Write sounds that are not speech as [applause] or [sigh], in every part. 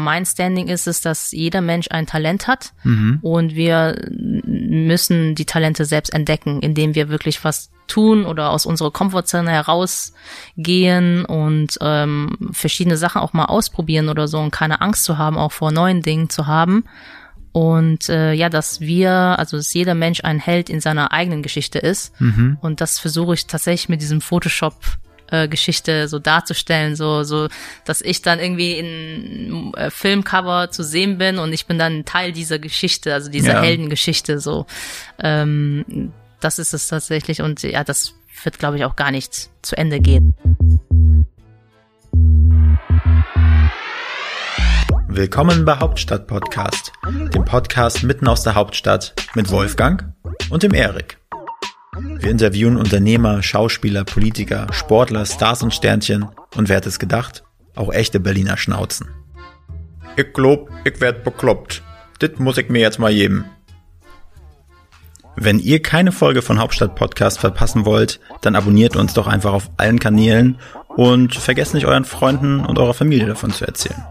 Mein Standing ist es, dass jeder Mensch ein Talent hat mhm. und wir müssen die Talente selbst entdecken, indem wir wirklich was tun oder aus unserer Komfortzone herausgehen und ähm, verschiedene Sachen auch mal ausprobieren oder so und keine Angst zu haben, auch vor neuen Dingen zu haben. Und äh, ja, dass wir, also dass jeder Mensch ein Held in seiner eigenen Geschichte ist. Mhm. Und das versuche ich tatsächlich mit diesem Photoshop äh, Geschichte so darzustellen, so so, dass ich dann irgendwie in äh, Filmcover zu sehen bin und ich bin dann Teil dieser Geschichte, also dieser ja. Heldengeschichte. So, ähm, das ist es tatsächlich und ja, das wird, glaube ich, auch gar nicht zu Ende gehen. Willkommen bei Hauptstadt Podcast, dem Podcast mitten aus der Hauptstadt mit Wolfgang und dem Erik. Wir interviewen Unternehmer, Schauspieler, Politiker, Sportler, Stars und Sternchen und wer hätte es gedacht? Auch echte Berliner Schnauzen. Ich glaub, ich werd bekloppt. Dit muss ich mir jetzt mal geben. Wenn ihr keine Folge von Hauptstadt Podcast verpassen wollt, dann abonniert uns doch einfach auf allen Kanälen und vergesst nicht euren Freunden und eurer Familie davon zu erzählen.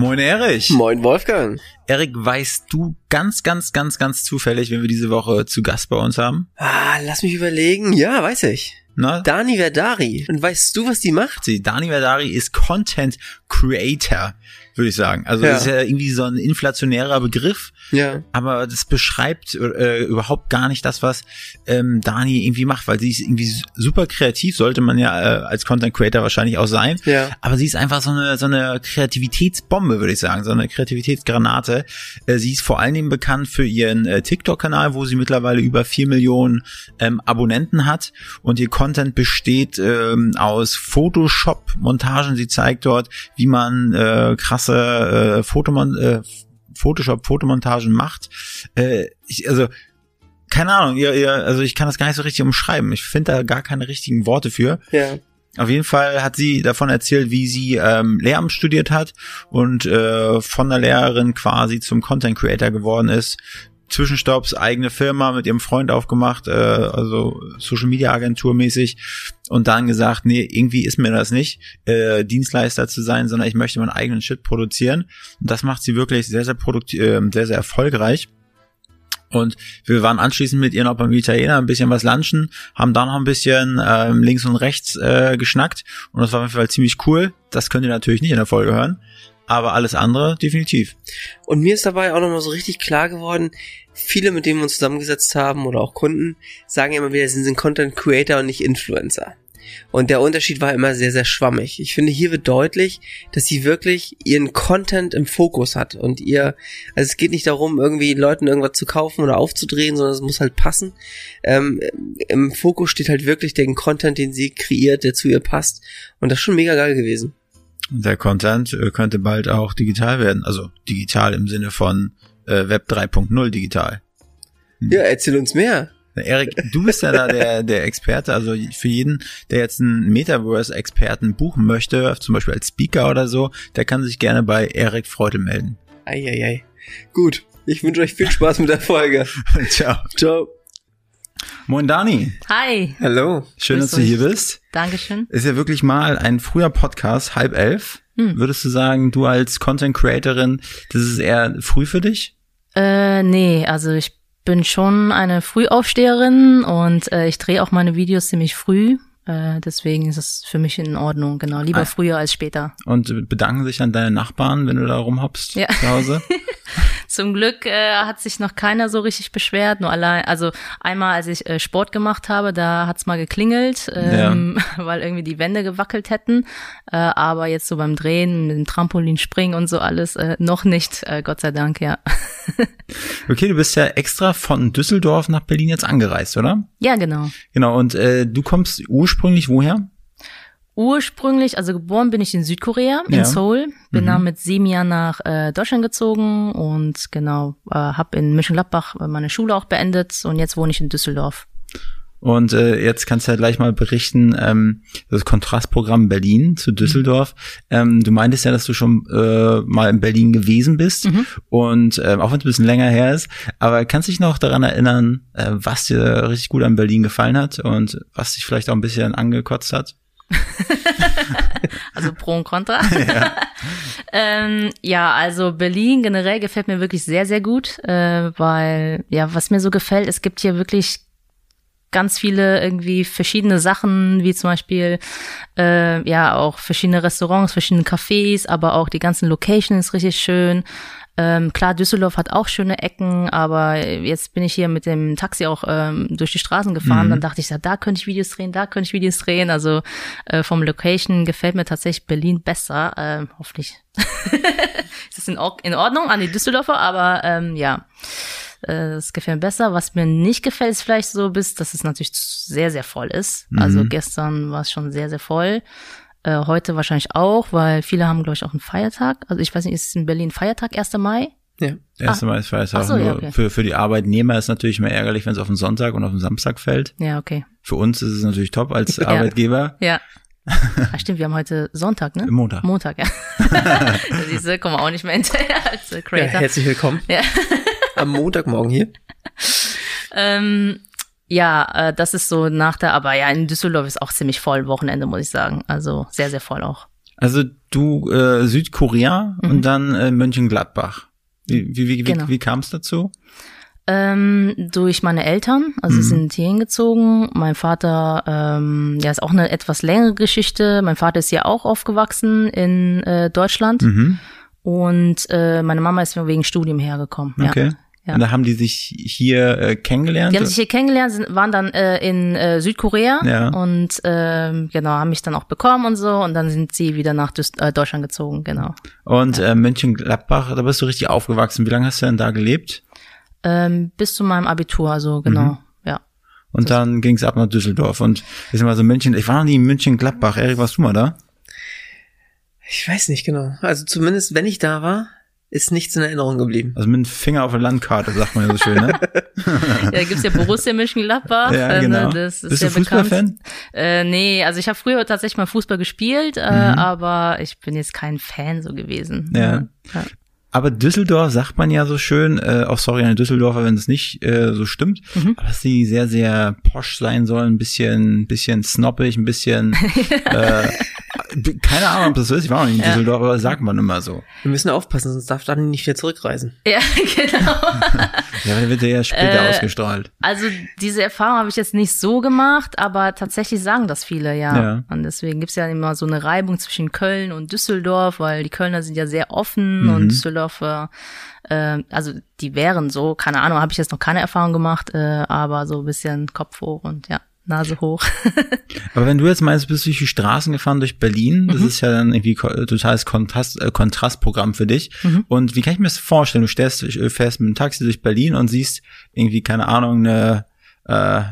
Moin Erich. Moin Wolfgang. Erik, weißt du ganz, ganz, ganz, ganz zufällig, wenn wir diese Woche zu Gast bei uns haben? Ah, lass mich überlegen. Ja, weiß ich. Na? Dani Verdari. Und weißt du, was die macht? Sie, Dani Verdari ist Content Creator würde ich sagen. Also ja. das ist ja irgendwie so ein inflationärer Begriff, ja. aber das beschreibt äh, überhaupt gar nicht das, was ähm, Dani irgendwie macht, weil sie ist irgendwie super kreativ, sollte man ja äh, als Content Creator wahrscheinlich auch sein. Ja. Aber sie ist einfach so eine so eine Kreativitätsbombe, würde ich sagen, so eine Kreativitätsgranate. Äh, sie ist vor allen Dingen bekannt für ihren äh, TikTok-Kanal, wo sie mittlerweile über vier Millionen ähm, Abonnenten hat und ihr Content besteht ähm, aus Photoshop-Montagen. Sie zeigt dort, wie man äh, krass krasse äh, Fotomon äh, Photoshop-Fotomontagen macht. Äh, ich, also keine Ahnung, ihr, ihr, also ich kann das gar nicht so richtig umschreiben. Ich finde da gar keine richtigen Worte für. Ja. Auf jeden Fall hat sie davon erzählt, wie sie ähm, Lehramt studiert hat und äh, von der Lehrerin quasi zum Content Creator geworden ist, Zwischenstopps eigene Firma mit ihrem Freund aufgemacht, äh, also Social Media Agentur mäßig und dann gesagt, nee, irgendwie ist mir das nicht, äh, Dienstleister zu sein, sondern ich möchte meinen eigenen Shit produzieren. Und das macht sie wirklich sehr, sehr produktiv, äh, sehr, sehr erfolgreich. Und wir waren anschließend mit ihr noch beim Italiener ein bisschen was lunchen, haben da noch ein bisschen ähm, links und rechts äh, geschnackt und das war auf jeden Fall ziemlich cool. Das könnt ihr natürlich nicht in der Folge hören aber alles andere definitiv. Und mir ist dabei auch nochmal so richtig klar geworden, viele, mit denen wir uns zusammengesetzt haben oder auch Kunden, sagen immer wieder, sie sind Content Creator und nicht Influencer. Und der Unterschied war immer sehr, sehr schwammig. Ich finde, hier wird deutlich, dass sie wirklich ihren Content im Fokus hat und ihr, also es geht nicht darum, irgendwie Leuten irgendwas zu kaufen oder aufzudrehen, sondern es muss halt passen. Ähm, Im Fokus steht halt wirklich der Content, den sie kreiert, der zu ihr passt. Und das ist schon mega geil gewesen. Der Content äh, könnte bald auch digital werden, also digital im Sinne von äh, Web 3.0 digital. Hm. Ja, erzähl uns mehr. Erik, du bist ja da [laughs] der, der Experte, also für jeden, der jetzt einen Metaverse-Experten buchen möchte, zum Beispiel als Speaker oder so, der kann sich gerne bei Erik Freude melden. Eieiei. Gut, ich wünsche euch viel Spaß mit der Folge. [laughs] Ciao. Ciao. Moin Dani. Hi. Hallo. Schön, dass du hier bist. Dankeschön. Ist ja wirklich mal ein früher Podcast, halb elf. Hm. Würdest du sagen, du als Content Creatorin, das ist eher früh für dich? Äh, nee, also ich bin schon eine Frühaufsteherin und äh, ich drehe auch meine Videos ziemlich früh. Äh, deswegen ist es für mich in Ordnung, genau. Lieber ah. früher als später. Und bedanken sich dann deine Nachbarn, wenn du da rumhoppst ja. zu Hause? [laughs] Zum Glück äh, hat sich noch keiner so richtig beschwert. Nur allein, also einmal, als ich äh, Sport gemacht habe, da hat's mal geklingelt, ähm, ja. [laughs] weil irgendwie die Wände gewackelt hätten. Äh, aber jetzt so beim Drehen, mit dem Trampolinspringen und so alles, äh, noch nicht, äh, Gott sei Dank, ja. [laughs] okay, du bist ja extra von Düsseldorf nach Berlin jetzt angereist, oder? Ja, genau. Genau, und äh, du kommst ursprünglich woher? Ursprünglich, also geboren bin ich in Südkorea, in ja. Seoul. Bin mhm. dann mit sieben Jahren nach äh, Deutschland gezogen und genau, äh, habe in Mönchengladbach meine Schule auch beendet und jetzt wohne ich in Düsseldorf. Und äh, jetzt kannst du ja gleich mal berichten, ähm, das Kontrastprogramm Berlin zu Düsseldorf. Mhm. Ähm, du meintest ja, dass du schon äh, mal in Berlin gewesen bist mhm. und äh, auch wenn es ein bisschen länger her ist, aber kannst dich noch daran erinnern, äh, was dir richtig gut an Berlin gefallen hat und was dich vielleicht auch ein bisschen angekotzt hat? [laughs] also Pro und Contra. [laughs] Ja. ähm, ja, also Berlin generell gefällt mir wirklich sehr, sehr gut, äh, weil, ja, was mir so gefällt, es gibt hier wirklich ganz viele irgendwie verschiedene Sachen, wie zum Beispiel äh, ja auch verschiedene Restaurants, verschiedene Cafés, aber auch die ganzen Locations richtig schön. Ähm, klar, Düsseldorf hat auch schöne Ecken, aber jetzt bin ich hier mit dem Taxi auch ähm, durch die Straßen gefahren. Mhm. Dann dachte ich, ja, da könnte ich Videos drehen, da könnte ich Videos drehen. Also äh, vom Location gefällt mir tatsächlich Berlin besser. Ähm, hoffentlich [laughs] ist es in, in Ordnung an die Düsseldorfer, aber ähm, ja. Äh, das gefällt mir besser. Was mir nicht gefällt, ist vielleicht so bis, dass es natürlich sehr, sehr voll ist. Mhm. Also gestern war es schon sehr, sehr voll. Äh, heute wahrscheinlich auch, weil viele haben, glaube ich, auch einen Feiertag. Also ich weiß nicht, ist es in Berlin Feiertag, 1. Mai? Ja. 1. Ah. Mai ist Feiertag. So, ja, okay. für, für die Arbeitnehmer ist natürlich mehr ärgerlich, wenn es auf den Sonntag und auf den Samstag fällt. Ja, okay. Für uns ist es natürlich top als [laughs] ja. Arbeitgeber. Ja. [laughs] Ach stimmt, wir haben heute Sonntag, ne? Montag. Montag, ja. [laughs] Siehst du, kommen wir auch nicht mehr hinterher als Creator. Ja, herzlich willkommen. Ja. Am Montagmorgen hier. ähm, ja, äh, das ist so nach der, aber ja, in Düsseldorf ist auch ziemlich voll Wochenende, muss ich sagen. Also sehr, sehr voll auch. Also du äh, Südkorea mhm. und dann äh, Mönchengladbach. Wie, wie, wie, genau. wie, wie kam es dazu? Ähm, durch meine Eltern, also mhm. sie sind hier hingezogen. Mein Vater, ähm, ja, ist auch eine etwas längere Geschichte. Mein Vater ist hier auch aufgewachsen in äh, Deutschland. Mhm. Und äh, meine Mama ist wegen Studium hergekommen. Okay. Ja. Ja. Und da haben die sich hier äh, kennengelernt? Die haben sich hier kennengelernt, sind, waren dann äh, in äh, Südkorea ja. und äh, genau, haben mich dann auch bekommen und so und dann sind sie wieder nach Düs äh, Deutschland gezogen, genau. Und ja. äh, Mönchengladbach, da bist du richtig aufgewachsen. Wie lange hast du denn da gelebt? Ähm, bis zu meinem Abitur, also genau, mhm. ja. Und das dann ging es ab nach Düsseldorf und ich sag mal so München, ich war noch nie in München-Gladbach. Erik, warst du mal da? Ich weiß nicht genau. Also zumindest, wenn ich da war, ist nichts in Erinnerung geblieben. Also mit dem Finger auf der Landkarte, sagt man ja so schön, ne? [laughs] ja, da gibt's ja Borussia Mönchengladbach. Ja, äh, ne? genau. Das ist Bist du Fußballfan? Äh, nee, also ich habe früher tatsächlich mal Fußball gespielt, äh, mhm. aber ich bin jetzt kein Fan so gewesen. Ja. ja. Aber Düsseldorf sagt man ja so schön, äh, auch sorry an die Düsseldorfer, wenn es nicht äh, so stimmt, mhm. dass sie sehr, sehr posch sein sollen, ein bisschen, bisschen snobbig, ein bisschen, [laughs] äh, keine Ahnung, ob das so ist, ich war noch nicht in Düsseldorf, aber sagt man immer so. Wir müssen aufpassen, sonst darf dann nicht wieder zurückreisen. Ja, [laughs] genau. [laughs] ja, dann wird er ja später äh, ausgestrahlt. Also diese Erfahrung habe ich jetzt nicht so gemacht, aber tatsächlich sagen das viele, ja. ja. Und deswegen gibt's ja immer so eine Reibung zwischen Köln und Düsseldorf, weil die Kölner sind ja sehr offen mhm. und Düsseldorf Düsseldorfer, äh, also die wären so, keine Ahnung, habe ich jetzt noch keine Erfahrung gemacht, äh, aber so ein bisschen Kopf hoch und ja. Nase hoch. [laughs] Aber wenn du jetzt meinst, bist du durch die Straßen gefahren durch Berlin, das mhm. ist ja dann irgendwie totales Kontrast, äh, Kontrastprogramm für dich. Mhm. Und wie kann ich mir das vorstellen? Du stellst, äh, fährst mit dem Taxi durch Berlin und siehst irgendwie, keine Ahnung, eine, äh,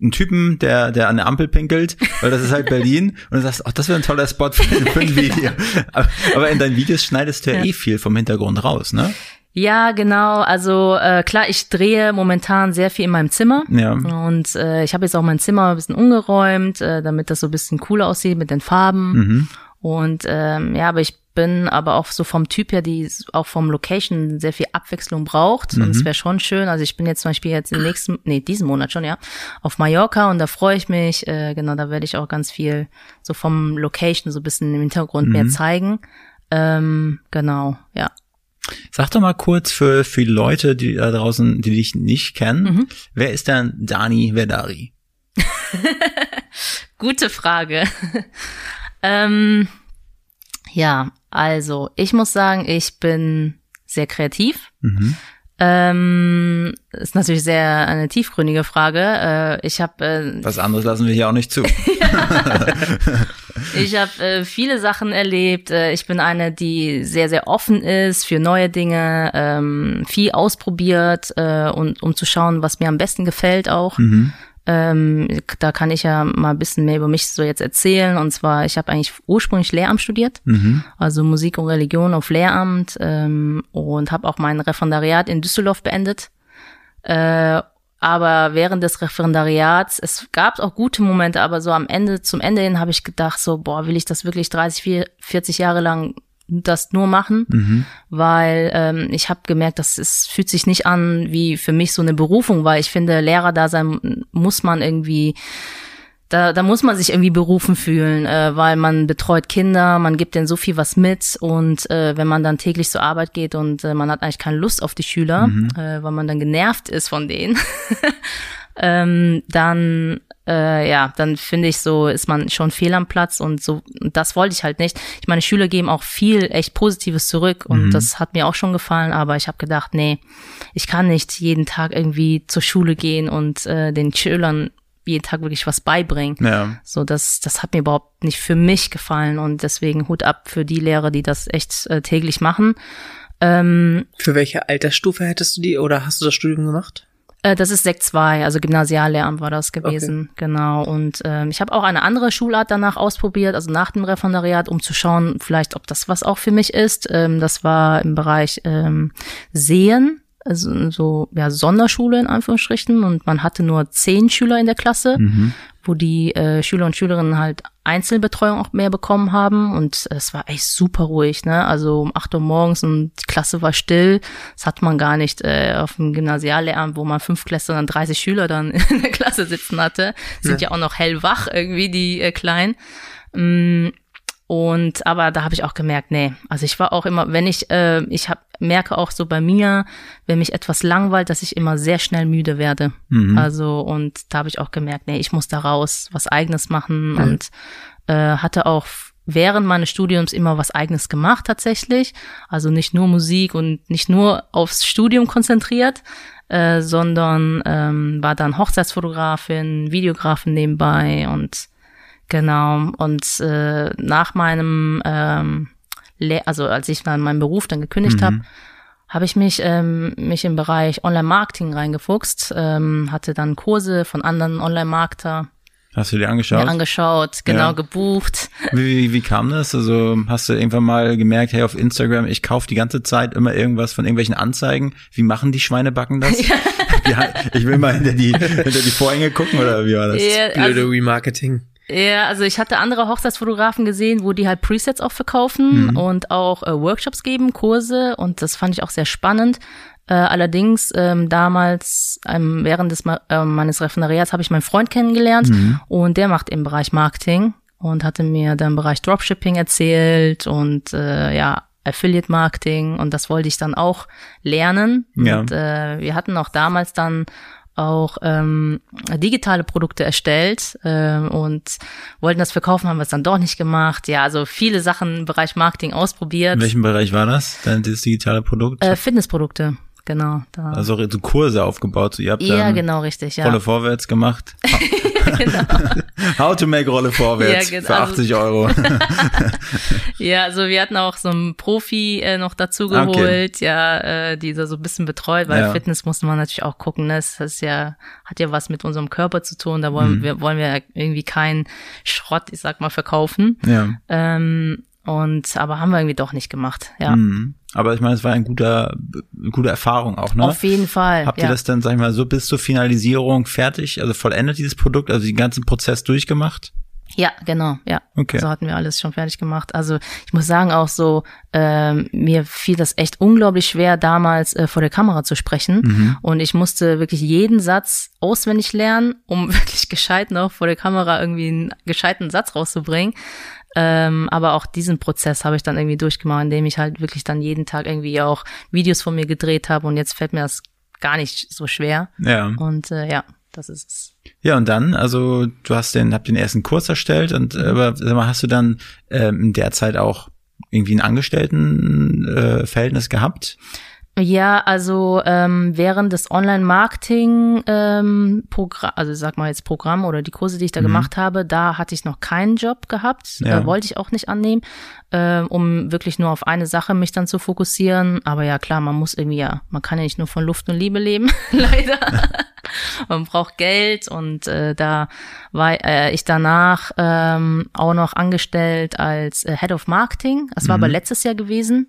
einen Typen, der, der an der Ampel pinkelt, weil das ist halt [laughs] Berlin und du sagst, ach, das wäre ein toller Spot für, für ein [laughs] Video. Aber, aber in deinen Videos schneidest du ja, ja eh viel vom Hintergrund raus, ne? Ja, genau. Also äh, klar, ich drehe momentan sehr viel in meinem Zimmer. Ja. Und äh, ich habe jetzt auch mein Zimmer ein bisschen umgeräumt, äh, damit das so ein bisschen cooler aussieht mit den Farben. Mhm. Und ähm, ja, aber ich bin aber auch so vom Typ her, die auch vom Location sehr viel Abwechslung braucht. Mhm. Und es wäre schon schön. Also ich bin jetzt zum Beispiel jetzt im nächsten, nee, diesen Monat schon, ja, auf Mallorca und da freue ich mich. Äh, genau, da werde ich auch ganz viel so vom Location so ein bisschen im Hintergrund mhm. mehr zeigen. Ähm, genau, ja. Sag doch mal kurz für, für die Leute, die da draußen, die dich nicht kennen, mhm. wer ist denn Dani Verdari? [laughs] Gute Frage. [laughs] ähm, ja, also ich muss sagen, ich bin sehr kreativ. Mhm. Ähm, ist natürlich sehr eine tiefgründige Frage. Äh, ich habe äh, was anderes lassen wir hier auch nicht zu. [laughs] ich habe äh, viele Sachen erlebt. Äh, ich bin eine, die sehr sehr offen ist für neue Dinge, ähm, viel ausprobiert äh, und um zu schauen, was mir am besten gefällt auch. Mhm. Ähm, da kann ich ja mal ein bisschen mehr über mich so jetzt erzählen. Und zwar, ich habe eigentlich ursprünglich Lehramt studiert, mhm. also Musik und Religion auf Lehramt ähm, und habe auch mein Referendariat in Düsseldorf beendet. Äh, aber während des Referendariats, es gab auch gute Momente, aber so am Ende, zum Ende hin habe ich gedacht, so, boah, will ich das wirklich 30, 40 Jahre lang das nur machen, mhm. weil ähm, ich habe gemerkt, dass es fühlt sich nicht an wie für mich so eine Berufung, weil ich finde, Lehrer da sein muss man irgendwie da, da muss man sich irgendwie berufen fühlen, äh, weil man betreut Kinder, man gibt denen so viel was mit und äh, wenn man dann täglich zur Arbeit geht und äh, man hat eigentlich keine Lust auf die Schüler, mhm. äh, weil man dann genervt ist von denen, [laughs] ähm, dann äh, ja, dann finde ich so, ist man schon fehl am Platz und so, und das wollte ich halt nicht. Ich meine, Schüler geben auch viel echt Positives zurück und mhm. das hat mir auch schon gefallen, aber ich habe gedacht, nee, ich kann nicht jeden Tag irgendwie zur Schule gehen und äh, den Schülern jeden Tag wirklich was beibringen. Ja. So, das, das hat mir überhaupt nicht für mich gefallen und deswegen Hut ab für die Lehrer, die das echt äh, täglich machen. Ähm, für welche Altersstufe hättest du die oder hast du das Studium gemacht? Äh, das ist Sekt 2, also Gymnasiallehramt war das gewesen, okay. genau. Und ähm, ich habe auch eine andere Schulart danach ausprobiert, also nach dem Referendariat, um zu schauen, vielleicht, ob das was auch für mich ist. Ähm, das war im Bereich ähm, Sehen, also so ja Sonderschule in Anführungsstrichen und man hatte nur zehn Schüler in der Klasse, mhm. wo die äh, Schüler und Schülerinnen halt Einzelbetreuung auch mehr bekommen haben und es war echt super ruhig, ne? Also um acht Uhr morgens und die Klasse war still. Das hat man gar nicht äh, auf dem Gymnasiallehramt, wo man fünf Klässler und 30 Schüler dann [laughs] in der Klasse sitzen hatte. Sind ja, ja auch noch hellwach irgendwie die äh, Kleinen. Mm, und aber da habe ich auch gemerkt, nee, also ich war auch immer, wenn ich, äh, ich hab, merke auch so bei mir, wenn mich etwas langweilt, dass ich immer sehr schnell müde werde. Mhm. Also und da habe ich auch gemerkt, nee, ich muss da raus, was eigenes machen mhm. und äh, hatte auch während meines Studiums immer was eigenes gemacht tatsächlich. Also nicht nur Musik und nicht nur aufs Studium konzentriert, äh, sondern ähm, war dann Hochzeitsfotografin, Videografin nebenbei und Genau. Und äh, nach meinem, ähm, Le also als ich dann meinen Beruf dann gekündigt mhm. habe, habe ich mich ähm, mich im Bereich Online-Marketing reingefuchst, ähm, hatte dann Kurse von anderen Online-Marketer. Hast du dir angeschaut? Mir angeschaut, genau ja. gebucht. Wie, wie, wie kam das? Also hast du irgendwann mal gemerkt, hey, auf Instagram, ich kaufe die ganze Zeit immer irgendwas von irgendwelchen Anzeigen. Wie machen die Schweinebacken das? [laughs] Ja. ich will mal hinter die, hinter die Vorhänge gucken oder wie war das? Ja, also, Blöde Remarketing. Ja, also ich hatte andere Hochzeitsfotografen gesehen, wo die halt Presets auch verkaufen mhm. und auch äh, Workshops geben, Kurse und das fand ich auch sehr spannend. Äh, allerdings ähm, damals ähm, während des äh, meines Referendariats habe ich meinen Freund kennengelernt mhm. und der macht im Bereich Marketing und hatte mir dann im Bereich Dropshipping erzählt und äh, ja Affiliate Marketing und das wollte ich dann auch lernen. Ja. Und äh, wir hatten auch damals dann auch ähm, digitale Produkte erstellt ähm, und wollten das verkaufen, haben wir es dann doch nicht gemacht. Ja, also viele Sachen im Bereich Marketing ausprobiert. In welchem Bereich war das, dein dieses digitale Produkt? Äh, Fitnessprodukte genau. Da. Also so Kurse aufgebaut. Ihr habt ja, genau, richtig, ja. Rolle vorwärts gemacht. [laughs] [laughs] genau. How to make Rolle vorwärts ja, genau. für 80 also, Euro. [laughs] ja, also wir hatten auch so einen Profi äh, noch dazu geholt, okay. ja, äh, die so ein bisschen betreut, weil ja. Fitness musste man natürlich auch gucken. Ne? Das ist ja, hat ja was mit unserem Körper zu tun. Da wollen mhm. wir, wollen wir irgendwie keinen Schrott, ich sag mal, verkaufen. Ja. Ähm, und aber haben wir irgendwie doch nicht gemacht, ja. Mhm. Aber ich meine, es war ein guter, eine gute Erfahrung auch, ne? Auf jeden Fall. Habt ihr das dann, sag ich mal, so bis zur Finalisierung fertig, also vollendet dieses Produkt, also den ganzen Prozess durchgemacht? Ja, genau, ja. Okay. So hatten wir alles schon fertig gemacht. Also ich muss sagen auch so, ähm, mir fiel das echt unglaublich schwer, damals äh, vor der Kamera zu sprechen. Mhm. Und ich musste wirklich jeden Satz auswendig lernen, um [laughs] wirklich gescheit noch vor der Kamera irgendwie einen gescheiten Satz rauszubringen. Ähm, aber auch diesen Prozess habe ich dann irgendwie durchgemacht, indem ich halt wirklich dann jeden Tag irgendwie auch Videos von mir gedreht habe und jetzt fällt mir das gar nicht so schwer. Ja. Und äh, ja, das ist es. Ja, und dann, also du hast den, habt den ersten Kurs erstellt und äh, aber sag mal, hast du dann ähm, in der Zeit auch irgendwie ein Angestelltenverhältnis äh, gehabt? Ja, also ähm, während des Online-Marketing ähm, also sag mal jetzt Programm oder die Kurse, die ich da mhm. gemacht habe, da hatte ich noch keinen Job gehabt, ja. äh, wollte ich auch nicht annehmen, äh, um wirklich nur auf eine Sache mich dann zu fokussieren. Aber ja klar, man muss irgendwie ja, man kann ja nicht nur von Luft und Liebe leben, [laughs] leider. [laughs] man braucht Geld und äh, da war äh, ich danach ähm, auch noch angestellt als äh, Head of Marketing. Das war mhm. aber letztes Jahr gewesen.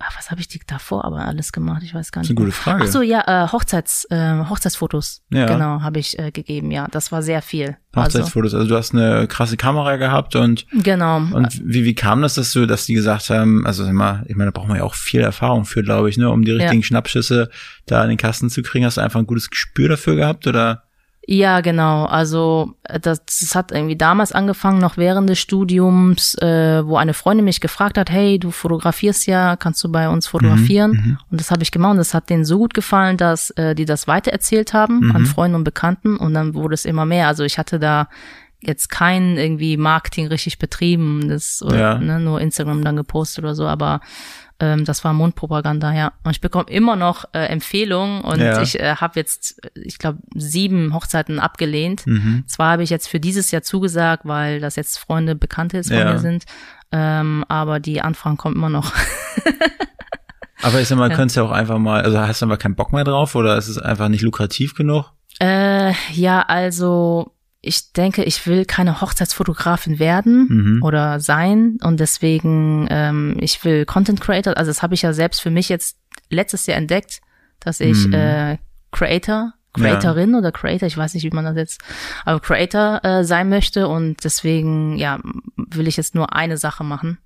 Ach, was habe ich die davor aber alles gemacht? Ich weiß gar nicht. Das ist eine gute Frage. Ach so, ja, äh, Hochzeits, äh, Hochzeitsfotos. Ja. Genau, habe ich äh, gegeben. Ja, das war sehr viel. Hochzeitsfotos. Also. also. du hast eine krasse Kamera gehabt und genau. Und wie wie kam das, dass du, dass die gesagt haben, also immer, ich meine, da braucht man ja auch viel Erfahrung für, glaube ich, ne, um die richtigen ja. Schnappschüsse da in den Kasten zu kriegen. Hast du einfach ein gutes Gespür dafür gehabt oder? Ja, genau. Also äh, das, das hat irgendwie damals angefangen, noch während des Studiums, äh, wo eine Freundin mich gefragt hat, hey, du fotografierst ja, kannst du bei uns fotografieren? Mhm, mhm. und das habe ich gemacht und das hat denen so gut gefallen, dass äh, die das weitererzählt haben mhm. an Freunden und Bekannten und dann wurde es immer mehr. Also ich hatte da jetzt kein irgendwie Marketing richtig betrieben, das ja. ne, nur Instagram dann gepostet oder so, aber ähm, das war Mundpropaganda, ja. Und ich bekomme immer noch äh, Empfehlungen und ja. ich äh, habe jetzt, ich glaube, sieben Hochzeiten abgelehnt. Mhm. Zwar habe ich jetzt für dieses Jahr zugesagt, weil das jetzt Freunde, Bekannte jetzt von ja. mir sind, ähm, aber die Anfragen kommen immer noch. [laughs] aber ich sag mal, ja. könntest ja auch einfach mal, also hast du aber keinen Bock mehr drauf oder ist es einfach nicht lukrativ genug? Äh, ja, also ich denke, ich will keine Hochzeitsfotografin werden mhm. oder sein und deswegen, ähm, ich will Content Creator, also das habe ich ja selbst für mich jetzt letztes Jahr entdeckt, dass ich mhm. äh, Creator, Creatorin ja. oder Creator, ich weiß nicht, wie man das jetzt, aber Creator äh, sein möchte und deswegen, ja, will ich jetzt nur eine Sache machen.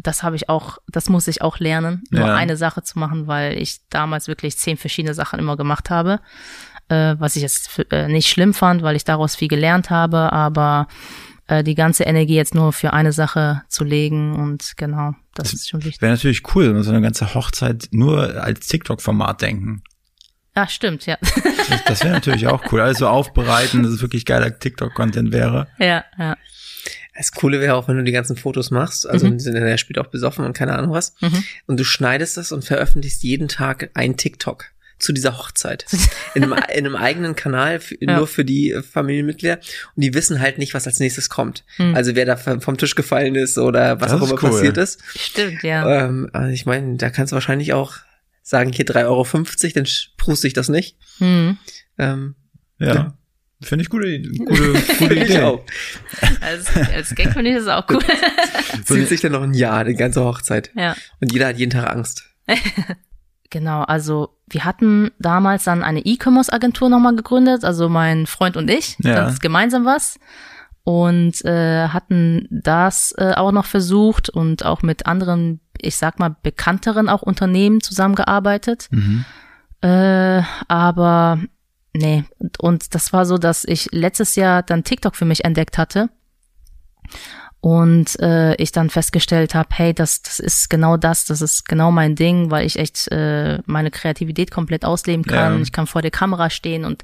Das habe ich auch, das muss ich auch lernen, nur ja. eine Sache zu machen, weil ich damals wirklich zehn verschiedene Sachen immer gemacht habe äh, was ich jetzt äh, nicht schlimm fand, weil ich daraus viel gelernt habe, aber äh, die ganze Energie jetzt nur für eine Sache zu legen und genau, das, das ist schon wichtig. Wäre natürlich cool, wenn wir so eine ganze Hochzeit nur als TikTok-Format denken. Ja, stimmt, ja. Das, das wäre natürlich auch cool. Also aufbereiten, dass es wirklich geiler TikTok-Content wäre. Ja, ja. Das Coole wäre auch, wenn du die ganzen Fotos machst, also mhm. der spielt auch besoffen und keine Ahnung was, mhm. und du schneidest das und veröffentlichst jeden Tag ein TikTok zu dieser Hochzeit. [laughs] In einem, in einem eigenen Kanal, ja. nur für die äh, Familienmitglieder. Und die wissen halt nicht, was als nächstes kommt. Hm. Also wer da vom Tisch gefallen ist oder was das auch immer cool. passiert ist. Stimmt, ja. Ähm, also ich meine, da kannst du wahrscheinlich auch sagen, hier 3,50 Euro, dann pruste ich das nicht. Hm. Ähm, ja. ja. Finde ich gute, [laughs] gute, gute Idee. auch. Als, als Gag finde ich das auch cool. [laughs] Zieht sich dann noch ein Jahr, die ganze Hochzeit. Ja. Und jeder hat jeden Tag Angst. Genau, also wir hatten damals dann eine E-Commerce-Agentur nochmal gegründet, also mein Freund und ich, ja. das ist gemeinsam was und äh, hatten das äh, auch noch versucht und auch mit anderen, ich sag mal, bekannteren auch Unternehmen zusammengearbeitet. Mhm. Äh, aber nee, und das war so, dass ich letztes Jahr dann TikTok für mich entdeckt hatte und äh, ich dann festgestellt habe, hey, das, das ist genau das, das ist genau mein Ding, weil ich echt äh, meine Kreativität komplett ausleben kann. Ja. Ich kann vor der Kamera stehen und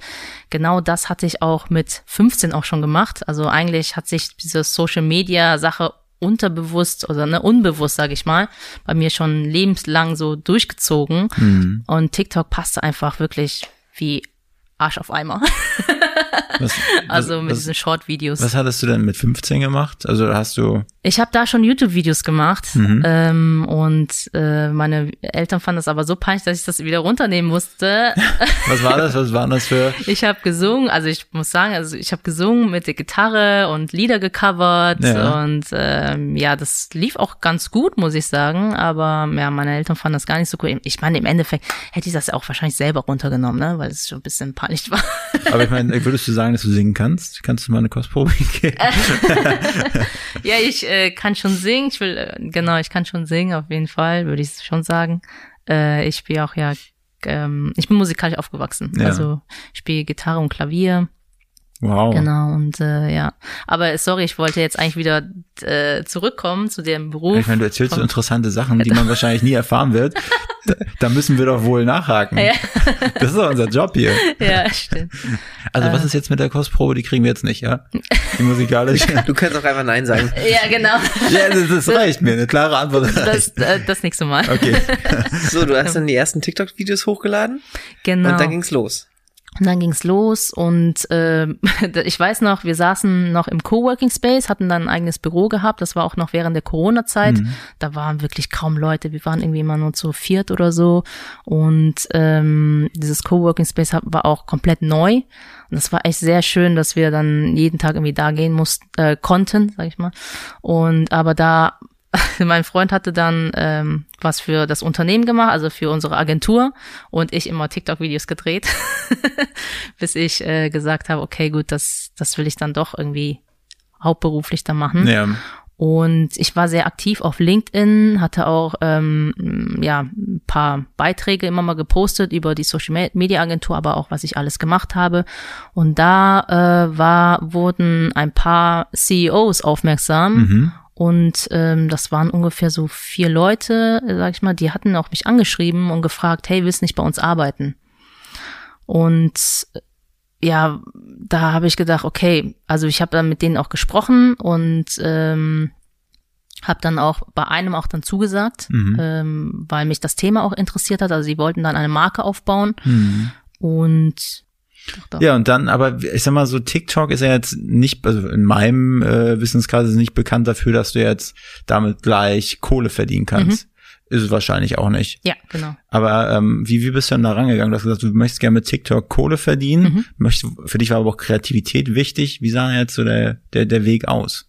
genau das hatte ich auch mit 15 auch schon gemacht. Also eigentlich hat sich diese Social Media Sache unterbewusst oder ne, unbewusst, sage ich mal, bei mir schon lebenslang so durchgezogen. Mhm. Und TikTok passte einfach wirklich wie Arsch auf Eimer. Was, [laughs] also mit was, diesen Short-Videos. Was hattest du denn mit 15 gemacht? Also hast du ich habe da schon YouTube-Videos gemacht mhm. ähm, und äh, meine Eltern fanden das aber so peinlich, dass ich das wieder runternehmen musste. [laughs] Was war das? Was waren das für? Ich habe gesungen, also ich muss sagen, also ich habe gesungen mit der Gitarre und Lieder gecovert ja. und ähm, ja, das lief auch ganz gut, muss ich sagen. Aber ja, meine Eltern fanden das gar nicht so cool. Ich meine, im Endeffekt hätte ich das auch wahrscheinlich selber runtergenommen, ne, weil es schon ein bisschen peinlich war. Aber ich meine, würdest du sagen, dass du singen kannst? Kannst du mal eine Kostprobe geben? [laughs] ja, ich äh, kann schon singen. Ich will, äh, genau, ich kann schon singen, auf jeden Fall, würde ich schon sagen. Äh, ich spiele auch ja, ähm, ich bin musikalisch aufgewachsen. Ja. Also ich spiele Gitarre und Klavier. Wow. Genau, und äh, ja. Aber sorry, ich wollte jetzt eigentlich wieder äh, zurückkommen zu dem Beruf. Ich meine, du erzählst so interessante Sachen, die man wahrscheinlich nie erfahren wird. [laughs] Da, da müssen wir doch wohl nachhaken. Ja. Das ist doch unser Job hier. [laughs] Ja, stimmt. Also was äh. ist jetzt mit der Kostprobe? Die kriegen wir jetzt nicht, ja? [laughs] Die musikalische. Du kannst auch einfach Nein sagen. Ja, genau. Ja, das, das reicht mir. Eine klare Antwort reicht. Das, äh, das nächste Mal. Okay. So, du hast dann die ersten TikTok-Videos hochgeladen. Genau. Und dann ging's los. Und dann ging's los und äh, [laughs] ich weiß noch, wir saßen noch im Coworking Space, hatten dann ein eigenes Büro gehabt. Das war auch noch während der Corona-Zeit. Mhm. Da waren wirklich kaum Leute. Wir waren irgendwie immer nur zu viert oder so. Und ähm, dieses Coworking Space war auch komplett neu. Und das war echt sehr schön, dass wir dann jeden Tag irgendwie da gehen mussten, äh, konnten, sag ich mal. Und aber da [laughs] mein Freund hatte dann ähm, was für das Unternehmen gemacht, also für unsere Agentur und ich immer TikTok-Videos gedreht, [laughs] bis ich äh, gesagt habe, okay, gut, das, das will ich dann doch irgendwie hauptberuflich dann machen. Ja. Und ich war sehr aktiv auf LinkedIn, hatte auch ähm, ja ein paar Beiträge immer mal gepostet über die Social Media Agentur, aber auch was ich alles gemacht habe. Und da äh, war wurden ein paar CEOs aufmerksam. Mhm. Und ähm, das waren ungefähr so vier Leute, sag ich mal, die hatten auch mich angeschrieben und gefragt, hey, willst du nicht bei uns arbeiten? Und ja, da habe ich gedacht, okay, also ich habe dann mit denen auch gesprochen und ähm, habe dann auch bei einem auch dann zugesagt, mhm. ähm, weil mich das Thema auch interessiert hat. Also sie wollten dann eine Marke aufbauen mhm. und. Ja, und dann, aber ich sag mal so, TikTok ist ja jetzt nicht, also in meinem äh, Wissenskreis ist nicht bekannt dafür, dass du jetzt damit gleich Kohle verdienen kannst. Mhm. Ist es wahrscheinlich auch nicht. Ja, genau. Aber ähm, wie, wie bist du denn da rangegangen? Du hast gesagt, du möchtest gerne mit TikTok Kohle verdienen. Mhm. Möchtest, für dich war aber auch Kreativität wichtig. Wie sah jetzt so der, der, der Weg aus?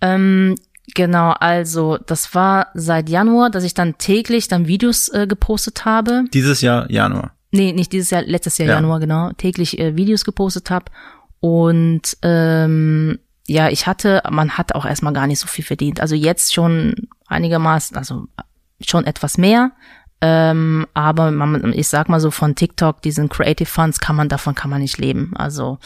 Ähm, genau, also das war seit Januar, dass ich dann täglich dann Videos äh, gepostet habe. Dieses Jahr Januar. Nee, nicht dieses Jahr, letztes Jahr ja. Januar, genau. Täglich äh, Videos gepostet habe. Und ähm, ja, ich hatte, man hat auch erstmal gar nicht so viel verdient. Also jetzt schon einigermaßen, also schon etwas mehr. Ähm, aber man, ich sag mal so von TikTok, diesen Creative Funds kann man, davon kann man nicht leben. Also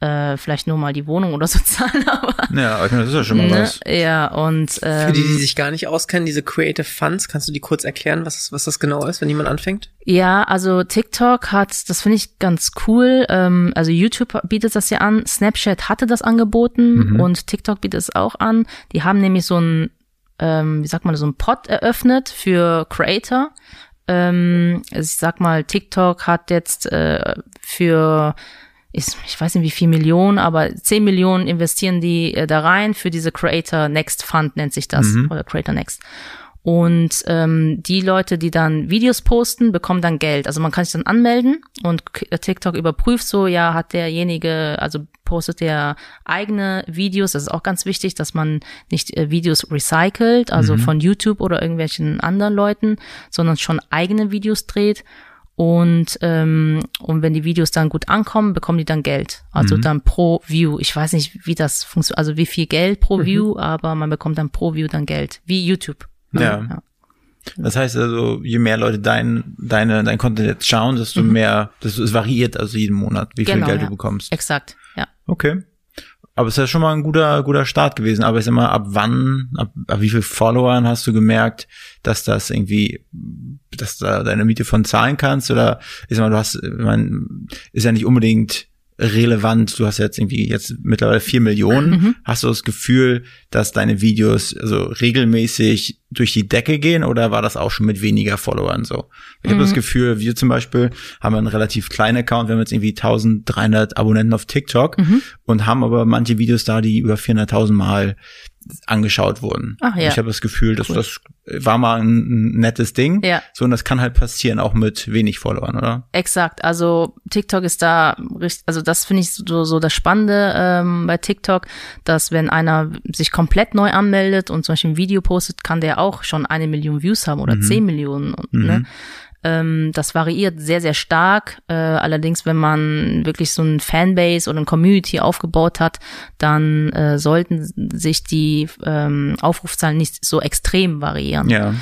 äh, vielleicht nur mal die Wohnung oder so [laughs] zahlen, aber. Ja, das ist ja schon mal ne? was. Ja, und ähm, Für die, die sich gar nicht auskennen, diese Creative Funds, kannst du die kurz erklären, was, was das genau ist, wenn jemand anfängt? Ja, also TikTok hat, das finde ich ganz cool. Ähm, also YouTube bietet das ja an, Snapchat hatte das angeboten mhm. und TikTok bietet es auch an. Die haben nämlich so ein ähm, wie sagt man, so ein Pod eröffnet für Creator. Ähm, also ich sag mal, TikTok hat jetzt äh, für ich, ich weiß nicht wie viel Millionen, aber 10 Millionen investieren die äh, da rein für diese Creator Next Fund nennt sich das mhm. oder Creator Next. Und ähm, die Leute, die dann Videos posten, bekommen dann Geld. Also man kann sich dann anmelden und TikTok überprüft so, ja, hat derjenige, also postet der eigene Videos. Das ist auch ganz wichtig, dass man nicht äh, Videos recycelt, also mhm. von YouTube oder irgendwelchen anderen Leuten, sondern schon eigene Videos dreht. Und, ähm, und wenn die Videos dann gut ankommen, bekommen die dann Geld. Also mhm. dann pro View. Ich weiß nicht, wie das funktioniert, also wie viel Geld pro mhm. View, aber man bekommt dann pro View dann Geld. Wie YouTube. Ja. ja. Das heißt also, je mehr Leute dein, deine, dein Content jetzt schauen, desto mhm. mehr, das es variiert also jeden Monat, wie genau, viel Geld ja. du bekommst. Exakt, ja. Okay. Aber es ist ja schon mal ein guter, guter Start gewesen. Aber sag mal, ab wann, ab, ab wie viel Followern hast du gemerkt, dass das irgendwie, dass da deine Miete von zahlen kannst? Oder sag mal, du hast, mein, ist ja nicht unbedingt relevant? Du hast jetzt irgendwie jetzt mittlerweile vier Millionen. Mhm. Hast du das Gefühl, dass deine Videos also regelmäßig durch die Decke gehen oder war das auch schon mit weniger Followern so? Ich mhm. habe das Gefühl, wir zum Beispiel haben einen relativ kleinen Account, wir haben jetzt irgendwie 1300 Abonnenten auf TikTok mhm. und haben aber manche Videos da, die über 400.000 Mal angeschaut wurden. Ach, ja. Ich habe das Gefühl, dass cool. das war mal ein nettes Ding. Ja. So, und das kann halt passieren, auch mit wenig Followern, oder? Exakt. Also TikTok ist da richtig, also das finde ich so, so das Spannende ähm, bei TikTok, dass wenn einer sich komplett neu anmeldet und zum Beispiel ein Video postet, kann der auch schon eine Million Views haben oder mhm. zehn Millionen. Ne? Mhm. Ne? Ähm, das variiert sehr, sehr stark. Äh, allerdings, wenn man wirklich so ein Fanbase oder ein Community aufgebaut hat, dann äh, sollten sich die ähm, Aufrufzahlen nicht so extrem variieren. Ja.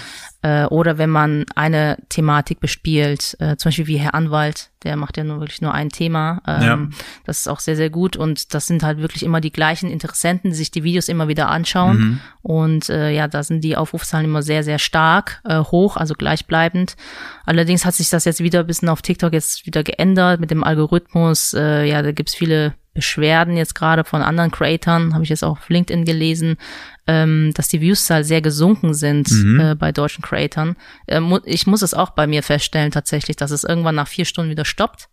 Äh, oder wenn man eine Thematik bespielt, äh, zum Beispiel wie Herr Anwalt, der macht ja nur wirklich nur ein Thema. Ähm, ja. Das ist auch sehr, sehr gut und das sind halt wirklich immer die gleichen Interessenten, die sich die Videos immer wieder anschauen. Mhm. Und äh, ja, da sind die Aufrufzahlen immer sehr, sehr stark äh, hoch, also gleichbleibend. Allerdings hat sich das jetzt wieder ein bisschen auf TikTok jetzt wieder geändert mit dem Algorithmus. Äh, ja, da gibt's viele Beschwerden jetzt gerade von anderen Creatoren, habe ich jetzt auch auf LinkedIn gelesen, ähm, dass die Viewszahl sehr gesunken sind mhm. äh, bei deutschen Creatoren. Äh, mu ich muss es auch bei mir feststellen tatsächlich, dass es irgendwann nach vier Stunden wieder stoppt.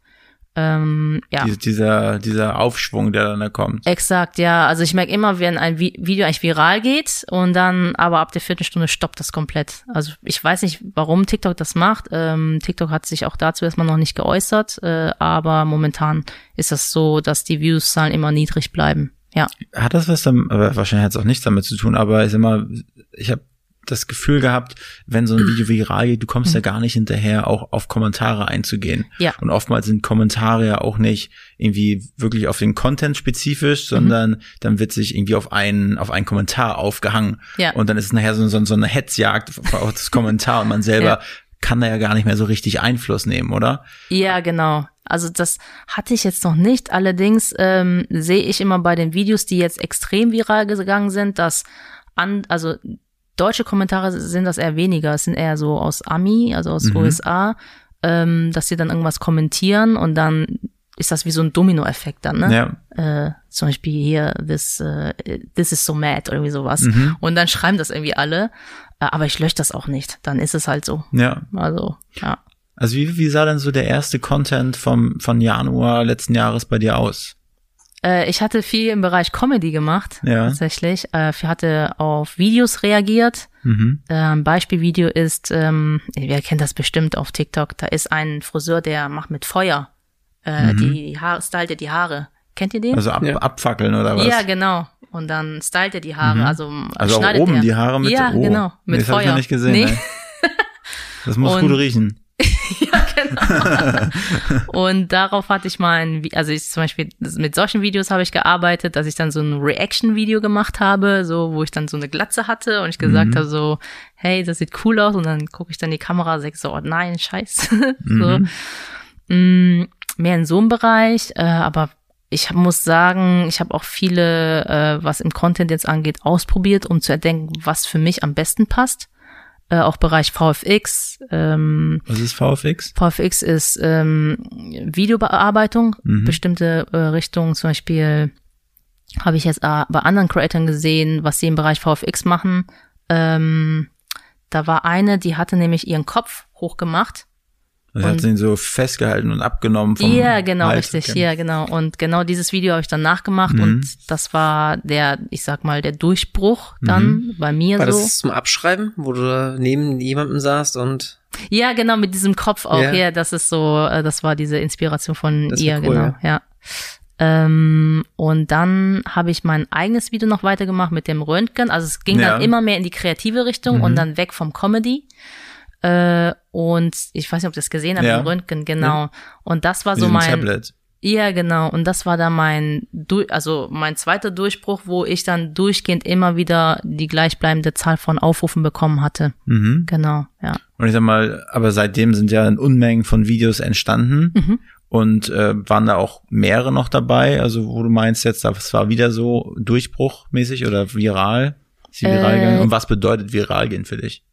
Ähm, ja. Diese, dieser, dieser Aufschwung, der dann da kommt. Exakt, ja. Also ich merke immer, wenn ein Vi Video eigentlich viral geht und dann aber ab der vierten Stunde stoppt das komplett. Also ich weiß nicht, warum TikTok das macht. Ähm, TikTok hat sich auch dazu erstmal noch nicht geäußert, äh, aber momentan ist das so, dass die Views-Zahlen immer niedrig bleiben. Ja. Hat das was damit, aber wahrscheinlich hat es auch nichts damit zu tun, aber ich sag mal, ich habe das Gefühl gehabt, wenn so ein Video viral geht, du kommst ja mhm. gar nicht hinterher, auch auf Kommentare einzugehen. Ja. Und oftmals sind Kommentare ja auch nicht irgendwie wirklich auf den Content spezifisch, sondern mhm. dann wird sich irgendwie auf einen, auf einen Kommentar aufgehangen. Ja. Und dann ist es nachher so, so, so eine Hetzjagd auf das Kommentar und man selber ja. kann da ja gar nicht mehr so richtig Einfluss nehmen, oder? Ja, genau. Also das hatte ich jetzt noch nicht. Allerdings ähm, sehe ich immer bei den Videos, die jetzt extrem viral gegangen sind, dass an, also deutsche Kommentare sind das eher weniger. Es sind eher so aus Ami, also aus mhm. USA, ähm, dass sie dann irgendwas kommentieren und dann ist das wie so ein Domino-Effekt dann, ne? Ja. Äh, zum Beispiel hier, this, uh, this is so mad oder irgendwie sowas. Mhm. Und dann schreiben das irgendwie alle. Äh, aber ich lösche das auch nicht. Dann ist es halt so. Ja. Also, ja. Also wie, wie sah denn so der erste Content vom, von Januar letzten Jahres bei dir aus? Äh, ich hatte viel im Bereich Comedy gemacht, ja. tatsächlich. Äh, ich hatte auf Videos reagiert. Mhm. Ähm, Beispielvideo ist, ähm, wer kennt das bestimmt auf TikTok, da ist ein Friseur, der macht mit Feuer äh, mhm. die Haare, stylt er die Haare. Kennt ihr den? Also ab, ja. abfackeln oder was? Ja, genau. Und dann stylt er die Haare. Mhm. Also, also auch oben er. die Haare mit Ja, oh, genau. Mit nee, das Feuer. Hab ich noch nicht gesehen. Nee. [laughs] Das muss und, gut riechen. [laughs] ja, genau. [laughs] und darauf hatte ich mal ein, also ich zum Beispiel mit solchen Videos habe ich gearbeitet, dass ich dann so ein Reaction-Video gemacht habe, so wo ich dann so eine Glatze hatte und ich gesagt mhm. habe so, hey, das sieht cool aus und dann gucke ich dann die Kamera, sag so, oh nein, scheiße. [laughs] so. Mhm. mehr in so einem Bereich, äh, aber ich muss sagen, ich habe auch viele, äh, was im Content jetzt angeht, ausprobiert, um zu erdenken, was für mich am besten passt äh, auch Bereich VFX. Ähm, Was ist VFX? VFX ist ähm, Videobearbeitung, mhm. bestimmte äh, Richtungen, zum Beispiel habe ich jetzt äh, bei anderen Creatoren gesehen, was sie im Bereich VFX machen. Ähm, da war eine, die hatte nämlich ihren Kopf hochgemacht also hat sie ihn so festgehalten und abgenommen vom Ja, genau, Hals richtig. Ja, genau. Und genau dieses Video habe ich dann nachgemacht mhm. und das war der, ich sag mal, der Durchbruch dann mhm. bei mir war so. War das zum Abschreiben, wo du neben jemandem saßt und Ja, genau, mit diesem Kopf auch. Ja, ja das ist so, äh, das war diese Inspiration von das ihr, cool, genau, ja. ja. Ähm, und dann habe ich mein eigenes Video noch weitergemacht mit dem Röntgen. Also es ging ja. dann immer mehr in die kreative Richtung mhm. und dann weg vom Comedy. Äh, und ich weiß nicht, ob du das gesehen hast, ja. im Röntgen, genau. Ja. Und das war so mein. Tablet. Ja, genau. Und das war dann mein, also mein zweiter Durchbruch, wo ich dann durchgehend immer wieder die gleichbleibende Zahl von Aufrufen bekommen hatte. Mhm. Genau, ja. Und ich sag mal, aber seitdem sind ja Unmengen von Videos entstanden. Mhm. Und äh, waren da auch mehrere noch dabei? Also, wo du meinst jetzt, das war wieder so durchbruchmäßig oder viral? Ist sie viral äh, gegangen? Und was bedeutet viral gehen für dich?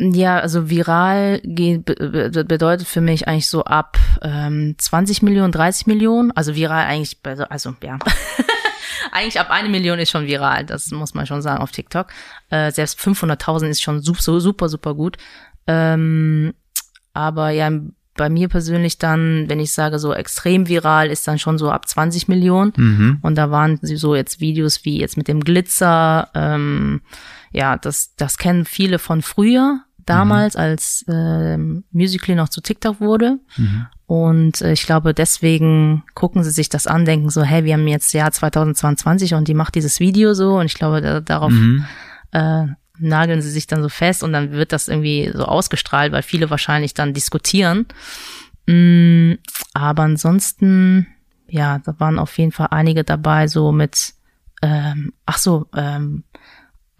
Ja, also viral geht, bedeutet für mich eigentlich so ab ähm, 20 Millionen, 30 Millionen. Also viral eigentlich, also ja. [laughs] eigentlich ab eine Million ist schon viral, das muss man schon sagen auf TikTok. Äh, selbst 500.000 ist schon super, super, super gut. Ähm, aber ja, bei mir persönlich dann, wenn ich sage so extrem viral, ist dann schon so ab 20 Millionen. Mhm. Und da waren so jetzt Videos wie jetzt mit dem Glitzer. Ähm, ja, das, das kennen viele von früher damals, mhm. als äh, Musical.ly noch zu TikTok wurde. Mhm. Und äh, ich glaube, deswegen gucken sie sich das an, denken so, hey, wir haben jetzt Jahr 2022 und die macht dieses Video so. Und ich glaube, da, darauf mhm. äh, nageln sie sich dann so fest und dann wird das irgendwie so ausgestrahlt, weil viele wahrscheinlich dann diskutieren. Mm, aber ansonsten, ja, da waren auf jeden Fall einige dabei, so mit, ähm, ach so, ähm,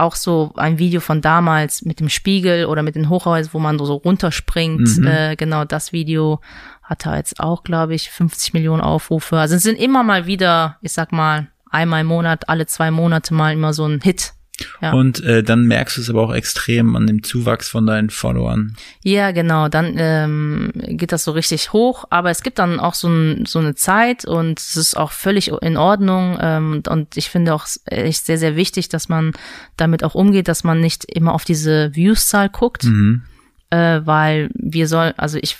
auch so ein Video von damals mit dem Spiegel oder mit den Hochhäusern, wo man so runterspringt. Mhm. Äh, genau das Video hatte jetzt auch, glaube ich, 50 Millionen Aufrufe. Also es sind immer mal wieder, ich sag mal, einmal im Monat, alle zwei Monate mal immer so ein Hit. Ja. Und äh, dann merkst du es aber auch extrem an dem Zuwachs von deinen Followern. Ja, genau. Dann ähm, geht das so richtig hoch. Aber es gibt dann auch so, ein, so eine Zeit und es ist auch völlig in Ordnung. Ähm, und ich finde auch echt sehr, sehr wichtig, dass man damit auch umgeht, dass man nicht immer auf diese Views-Zahl guckt. Mhm. Äh, weil wir sollen, also ich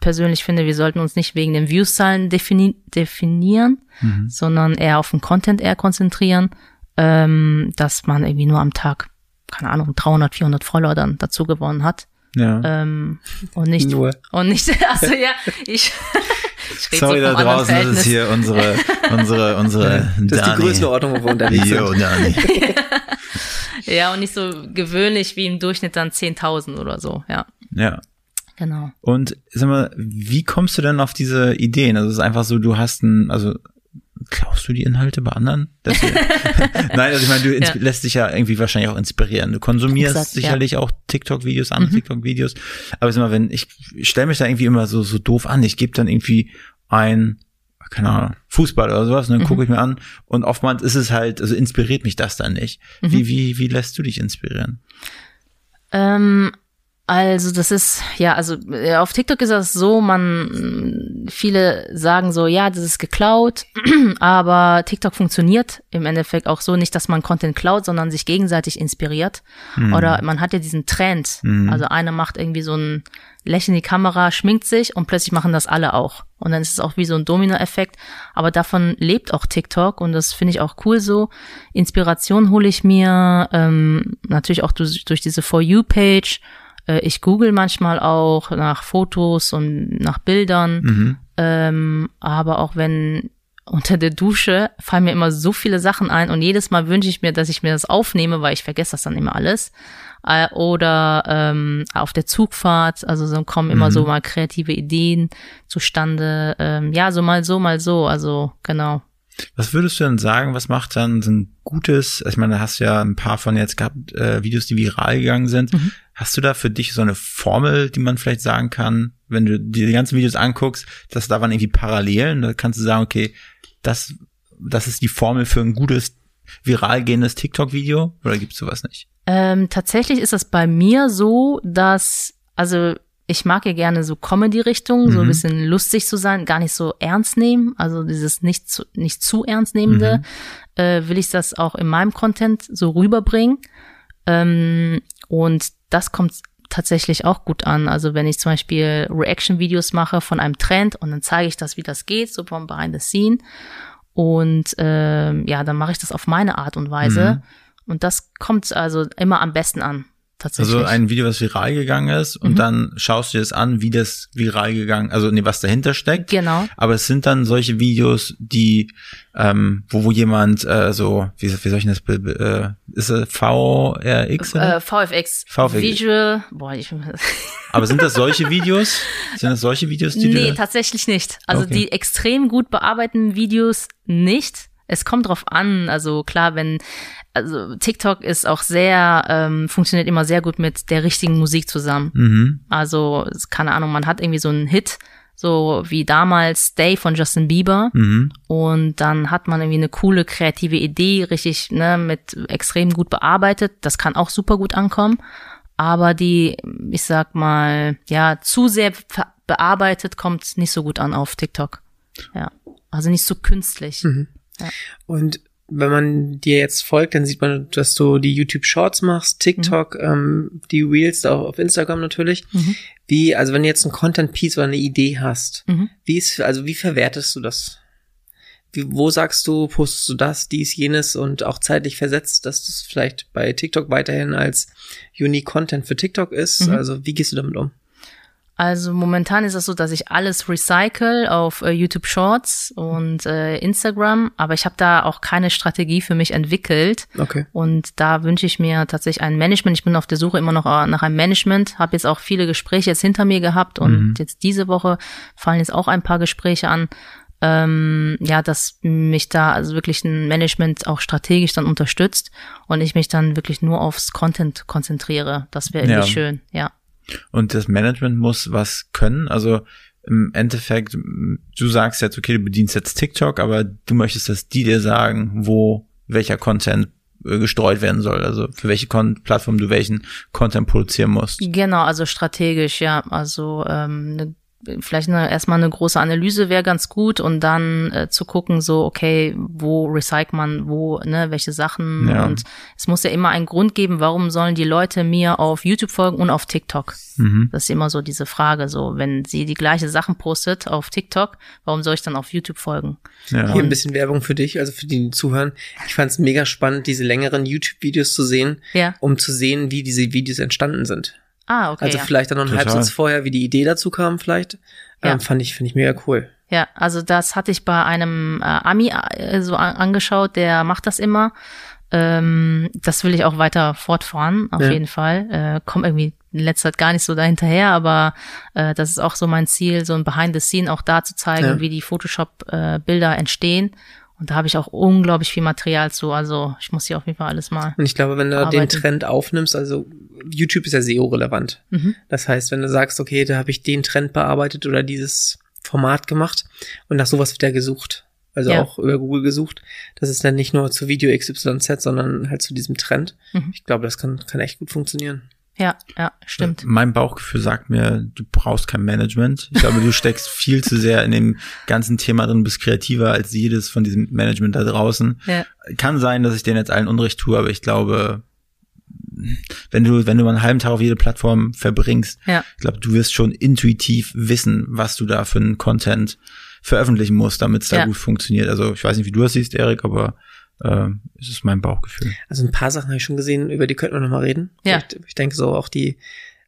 persönlich finde, wir sollten uns nicht wegen den Views-Zahlen defini definieren, mhm. sondern eher auf den Content eher konzentrieren ähm, dass man irgendwie nur am Tag, keine Ahnung, 300, 400 Follower dann dazu gewonnen hat. Ja. Ähm, und nicht, nur. und nicht, [laughs] also ja, ich, [laughs] ich Sorry, so da draußen das ist hier unsere, unsere, unsere Das ist die Größenordnung, wo wir unterwegs Yo, sind. Dani. [laughs] Ja, und nicht so gewöhnlich wie im Durchschnitt dann 10.000 oder so, ja. Ja. Genau. Und sag mal, wie kommst du denn auf diese Ideen? Also es ist einfach so, du hast ein, also klaust du die Inhalte bei anderen? [laughs] [laughs] Nein, also ich meine, du ja. lässt dich ja irgendwie wahrscheinlich auch inspirieren. Du konsumierst Exakt, sicherlich ja. auch TikTok-Videos, andere mhm. TikTok-Videos. Aber sag mal, wenn ich, ich stelle mich da irgendwie immer so so doof an, ich gebe dann irgendwie ein keine Ahnung, Fußball oder sowas, und dann mhm. gucke ich mir an und oftmals ist es halt, also inspiriert mich das dann nicht. Mhm. Wie, wie, wie lässt du dich inspirieren? Ähm, also das ist, ja, also äh, auf TikTok ist das so, man, viele sagen so, ja, das ist geklaut, [clears throat] aber TikTok funktioniert im Endeffekt auch so, nicht, dass man Content klaut, sondern sich gegenseitig inspiriert. Mhm. Oder man hat ja diesen Trend. Mhm. Also einer macht irgendwie so ein Lächeln in die Kamera, schminkt sich und plötzlich machen das alle auch. Und dann ist es auch wie so ein Domino-Effekt. Aber davon lebt auch TikTok und das finde ich auch cool so. Inspiration hole ich mir ähm, natürlich auch durch, durch diese For You-Page äh, ich google manchmal auch nach Fotos und nach Bildern. Mhm. Ähm, aber auch wenn unter der Dusche fallen mir immer so viele Sachen ein und jedes Mal wünsche ich mir, dass ich mir das aufnehme, weil ich vergesse das dann immer alles. Äh, oder ähm, auf der Zugfahrt, also so kommen immer mhm. so mal kreative Ideen zustande. Ähm, ja, so mal so, mal so, also genau. Was würdest du denn sagen, was macht dann so ein gutes, ich meine, da hast du ja ein paar von jetzt gehabt, äh, Videos, die viral gegangen sind. Mhm. Hast du da für dich so eine Formel, die man vielleicht sagen kann, wenn du dir die ganzen Videos anguckst, dass da waren irgendwie Parallelen, da kannst du sagen, okay, das, das ist die Formel für ein gutes, viral gehendes TikTok-Video oder gibt's sowas nicht? Ähm, tatsächlich ist das bei mir so, dass, also ich mag ja gerne so Comedy-Richtung, mhm. so ein mhm. bisschen lustig zu sein, gar nicht so ernst nehmen, also dieses nicht zu, nicht zu ernst nehmende, mhm. äh, will ich das auch in meinem Content so rüberbringen. Ähm, und das kommt tatsächlich auch gut an. Also wenn ich zum Beispiel Reaction-Videos mache von einem Trend und dann zeige ich das, wie das geht, so vom Behind the Scene. Und ähm, ja, dann mache ich das auf meine Art und Weise. Mhm. Und das kommt also immer am besten an tatsächlich. Also ein Video, was viral gegangen ist und mhm. dann schaust du dir das an, wie das viral gegangen, also nee, was dahinter steckt. Genau. Aber es sind dann solche Videos, die, ähm, wo, wo jemand äh, so, wie, wie soll ich das, äh, ist es VRX? Äh, VFX. VFX. Visual, boah, ich [laughs] Aber sind das solche Videos? Sind das solche Videos, die Nee, du tatsächlich nicht. Also okay. die extrem gut bearbeiteten Videos nicht. Es kommt drauf an, also klar, wenn also TikTok ist auch sehr, ähm, funktioniert immer sehr gut mit der richtigen Musik zusammen. Mhm. Also, keine Ahnung, man hat irgendwie so einen Hit, so wie damals Stay von Justin Bieber. Mhm. Und dann hat man irgendwie eine coole kreative Idee, richtig, ne, mit extrem gut bearbeitet. Das kann auch super gut ankommen. Aber die, ich sag mal, ja, zu sehr bearbeitet kommt nicht so gut an auf TikTok. Ja. Also nicht so künstlich. Mhm. Ja. Und wenn man dir jetzt folgt, dann sieht man, dass du die YouTube Shorts machst, TikTok, mhm. ähm, die Reels auch auf Instagram natürlich. Mhm. Wie, also wenn du jetzt ein Content Piece oder eine Idee hast, mhm. wie ist, also wie verwertest du das? Wie, wo sagst du, postest du das, dies, jenes und auch zeitlich versetzt, dass das vielleicht bei TikTok weiterhin als Unique Content für TikTok ist? Mhm. Also wie gehst du damit um? Also momentan ist es so, dass ich alles recycle auf äh, YouTube Shorts und äh, Instagram, aber ich habe da auch keine Strategie für mich entwickelt. Okay. Und da wünsche ich mir tatsächlich ein Management. Ich bin auf der Suche immer noch äh, nach einem Management, habe jetzt auch viele Gespräche jetzt hinter mir gehabt und mhm. jetzt diese Woche fallen jetzt auch ein paar Gespräche an. Ähm, ja, dass mich da also wirklich ein Management auch strategisch dann unterstützt und ich mich dann wirklich nur aufs Content konzentriere. Das wäre irgendwie ja. schön, ja. Und das Management muss was können. Also im Endeffekt, du sagst jetzt, okay, du bedienst jetzt TikTok, aber du möchtest, dass die dir sagen, wo welcher Content äh, gestreut werden soll, also für welche Kon Plattform du welchen Content produzieren musst. Genau, also strategisch, ja. Also ähm, eine vielleicht eine, erstmal eine große Analyse wäre ganz gut und dann äh, zu gucken, so, okay, wo recycelt man, wo, ne, welche Sachen. Ja. Und es muss ja immer einen Grund geben, warum sollen die Leute mir auf YouTube folgen und auf TikTok? Mhm. Das ist immer so diese Frage, so, wenn sie die gleiche Sachen postet auf TikTok, warum soll ich dann auf YouTube folgen? Ja. Hier ein bisschen Werbung für dich, also für die, die zuhören. Ich fand es mega spannend, diese längeren YouTube-Videos zu sehen, ja. um zu sehen, wie diese Videos entstanden sind. Ah, okay. Also ja. vielleicht dann noch einen Total. Halbsatz vorher, wie die Idee dazu kam, vielleicht. Ja. Ähm, fand ich, finde ich mega cool. Ja, also das hatte ich bei einem äh, Ami äh, so an, angeschaut, der macht das immer. Ähm, das will ich auch weiter fortfahren, auf ja. jeden Fall. Äh, Komme irgendwie in letzter Zeit gar nicht so dahinterher, aber äh, das ist auch so mein Ziel, so ein Behind the Scene auch da zu zeigen, ja. wie die Photoshop-Bilder äh, entstehen. Und da habe ich auch unglaublich viel Material zu. Also ich muss hier auf jeden Fall alles mal. Und ich glaube, wenn du arbeiten. den Trend aufnimmst, also YouTube ist ja SEO-relevant. Mhm. Das heißt, wenn du sagst, okay, da habe ich den Trend bearbeitet oder dieses Format gemacht und nach sowas wird er gesucht. Also ja. auch über Google gesucht. Das ist dann nicht nur zu Video XYZ, sondern halt zu diesem Trend. Mhm. Ich glaube, das kann, kann echt gut funktionieren. Ja, ja, stimmt. Mein Bauchgefühl sagt mir, du brauchst kein Management. Ich glaube, du steckst [laughs] viel zu sehr in dem ganzen Thema drin, bist kreativer als jedes von diesem Management da draußen. Ja. Kann sein, dass ich denen jetzt allen Unrecht tue, aber ich glaube, wenn du, wenn du mal einen halben Tag auf jede Plattform verbringst, ja. ich glaube, du wirst schon intuitiv wissen, was du da für einen Content veröffentlichen musst, damit es da ja. gut funktioniert. Also ich weiß nicht, wie du das siehst, Erik, aber äh, ist es mein Bauchgefühl. Also ein paar Sachen habe ich schon gesehen, über die könnten wir nochmal reden. Ja. Ich, ich, denke so auch die,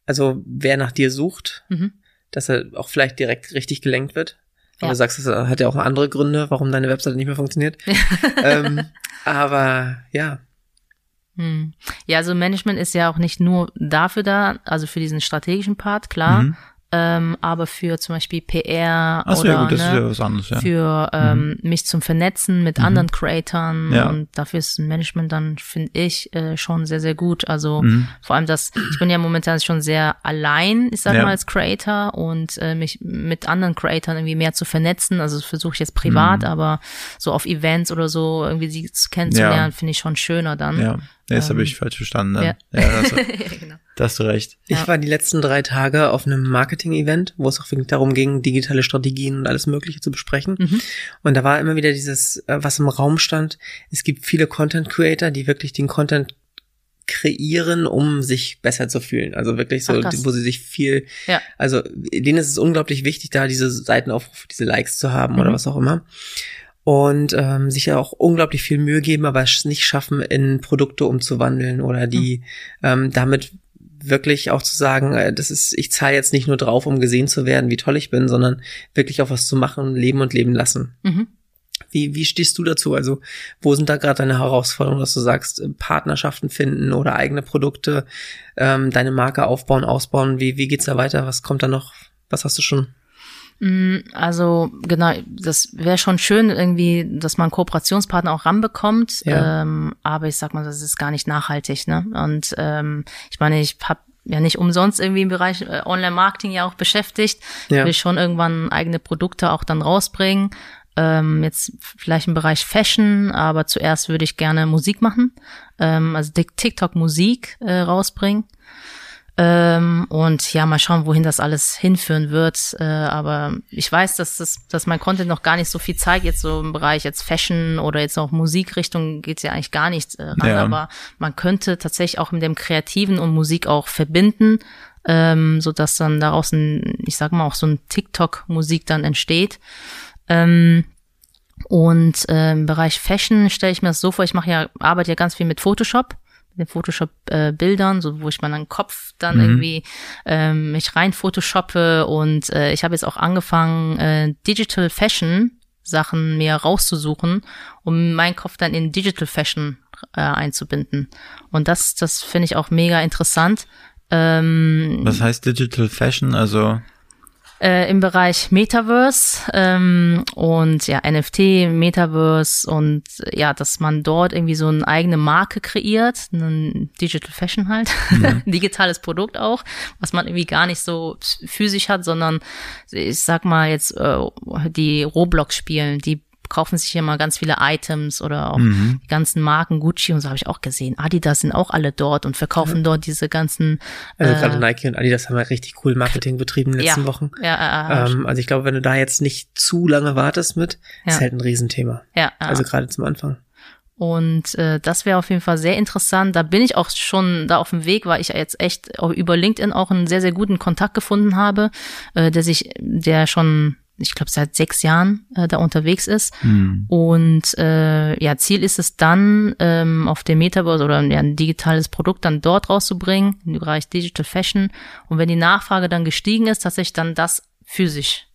also wer nach dir sucht, mhm. dass er auch vielleicht direkt richtig gelenkt wird. Aber ja. du sagst, das hat ja auch andere Gründe, warum deine Webseite nicht mehr funktioniert. [laughs] ähm, aber ja. Hm. Ja, also Management ist ja auch nicht nur dafür da, also für diesen strategischen Part, klar. Mhm ähm, aber für zum Beispiel PR Ach oder ja, gut, ne, ja anderes, ja. für ähm, mhm. mich zum Vernetzen mit mhm. anderen Creatoren ja. und dafür ist Management dann, finde ich, äh, schon sehr, sehr gut. Also mhm. vor allem das, ich bin ja momentan schon sehr allein, ich sag ja. mal, als Creator und äh, mich mit anderen Creatoren irgendwie mehr zu vernetzen. Also versuche ich jetzt privat, mhm. aber so auf Events oder so irgendwie sie kennenzulernen, finde ich schon schöner dann. Ja. Nee, das ähm, habe ich falsch verstanden. Ne? Ja, ja das, [laughs] genau. da hast du recht. Ich war die letzten drei Tage auf einem Marketing-Event, wo es auch wirklich darum ging, digitale Strategien und alles Mögliche zu besprechen. Mhm. Und da war immer wieder dieses, äh, was im Raum stand. Es gibt viele Content-Creator, die wirklich den Content kreieren, um sich besser zu fühlen. Also wirklich so, Ach, wo sie sich viel, ja. also denen ist es unglaublich wichtig, da diese Seitenaufrufe, diese Likes zu haben mhm. oder was auch immer und ähm, sich ja auch unglaublich viel Mühe geben, aber es nicht schaffen, in Produkte umzuwandeln oder die mhm. ähm, damit wirklich auch zu sagen, äh, das ist, ich zahle jetzt nicht nur drauf, um gesehen zu werden, wie toll ich bin, sondern wirklich auch was zu machen, leben und leben lassen. Mhm. Wie, wie stehst du dazu? Also, wo sind da gerade deine Herausforderungen, dass du sagst, äh, Partnerschaften finden oder eigene Produkte, ähm, deine Marke aufbauen, ausbauen? Wie, wie geht's da weiter? Was kommt da noch? Was hast du schon? Mm, also genau, das wäre schon schön irgendwie, dass man Kooperationspartner auch ranbekommt. Ja. Ähm, aber ich sag mal, das ist gar nicht nachhaltig. Ne? Und ähm, ich meine, ich habe ja nicht umsonst irgendwie im Bereich äh, Online-Marketing ja auch beschäftigt. Ja. Ich will schon irgendwann eigene Produkte auch dann rausbringen. Ähm, jetzt vielleicht im Bereich Fashion, aber zuerst würde ich gerne Musik machen. Ähm, also TikTok Musik äh, rausbringen. Ähm, und ja, mal schauen, wohin das alles hinführen wird. Äh, aber ich weiß, dass, das, dass mein Content noch gar nicht so viel zeigt, jetzt so im Bereich jetzt Fashion oder jetzt auch Musikrichtung geht's ja eigentlich gar nicht äh, ran. Ja. Aber man könnte tatsächlich auch mit dem Kreativen und Musik auch verbinden, ähm, so dass dann daraus ein, ich sag mal, auch so ein TikTok-Musik dann entsteht. Ähm, und äh, im Bereich Fashion stelle ich mir das so vor, ich mache ja, arbeite ja ganz viel mit Photoshop den Photoshop-Bildern, äh, so wo ich meinen Kopf dann mhm. irgendwie ähm, mich rein photoshoppe und äh, ich habe jetzt auch angefangen, äh, Digital Fashion Sachen mir rauszusuchen, um meinen Kopf dann in Digital Fashion äh, einzubinden. Und das, das finde ich auch mega interessant. Ähm, Was heißt Digital Fashion? Also äh, im Bereich Metaverse ähm, und ja NFT, Metaverse und ja, dass man dort irgendwie so eine eigene Marke kreiert, ein Digital Fashion halt, mhm. [laughs] digitales Produkt auch, was man irgendwie gar nicht so physisch hat, sondern ich sag mal jetzt äh, die Roblox spielen, die kaufen sich ja mal ganz viele Items oder auch mhm. die ganzen Marken Gucci und so habe ich auch gesehen. Adidas sind auch alle dort und verkaufen ja. dort diese ganzen. Also äh, gerade Nike und Adidas haben ja richtig cool Marketing betrieben in den letzten ja, Wochen. Ja, äh, ähm, also ich glaube, wenn du da jetzt nicht zu lange wartest mit, ja. ist halt ein Riesenthema. Ja, also gerade zum Anfang. Und äh, das wäre auf jeden Fall sehr interessant. Da bin ich auch schon da auf dem Weg, weil ich jetzt echt über LinkedIn auch einen sehr, sehr guten Kontakt gefunden habe, äh, der sich, der schon ich glaube, seit sechs Jahren äh, da unterwegs ist. Mhm. Und äh, ja, Ziel ist es dann, ähm, auf dem Metaverse oder ja, ein digitales Produkt dann dort rauszubringen, im Bereich Digital Fashion. Und wenn die Nachfrage dann gestiegen ist, tatsächlich dann das physisch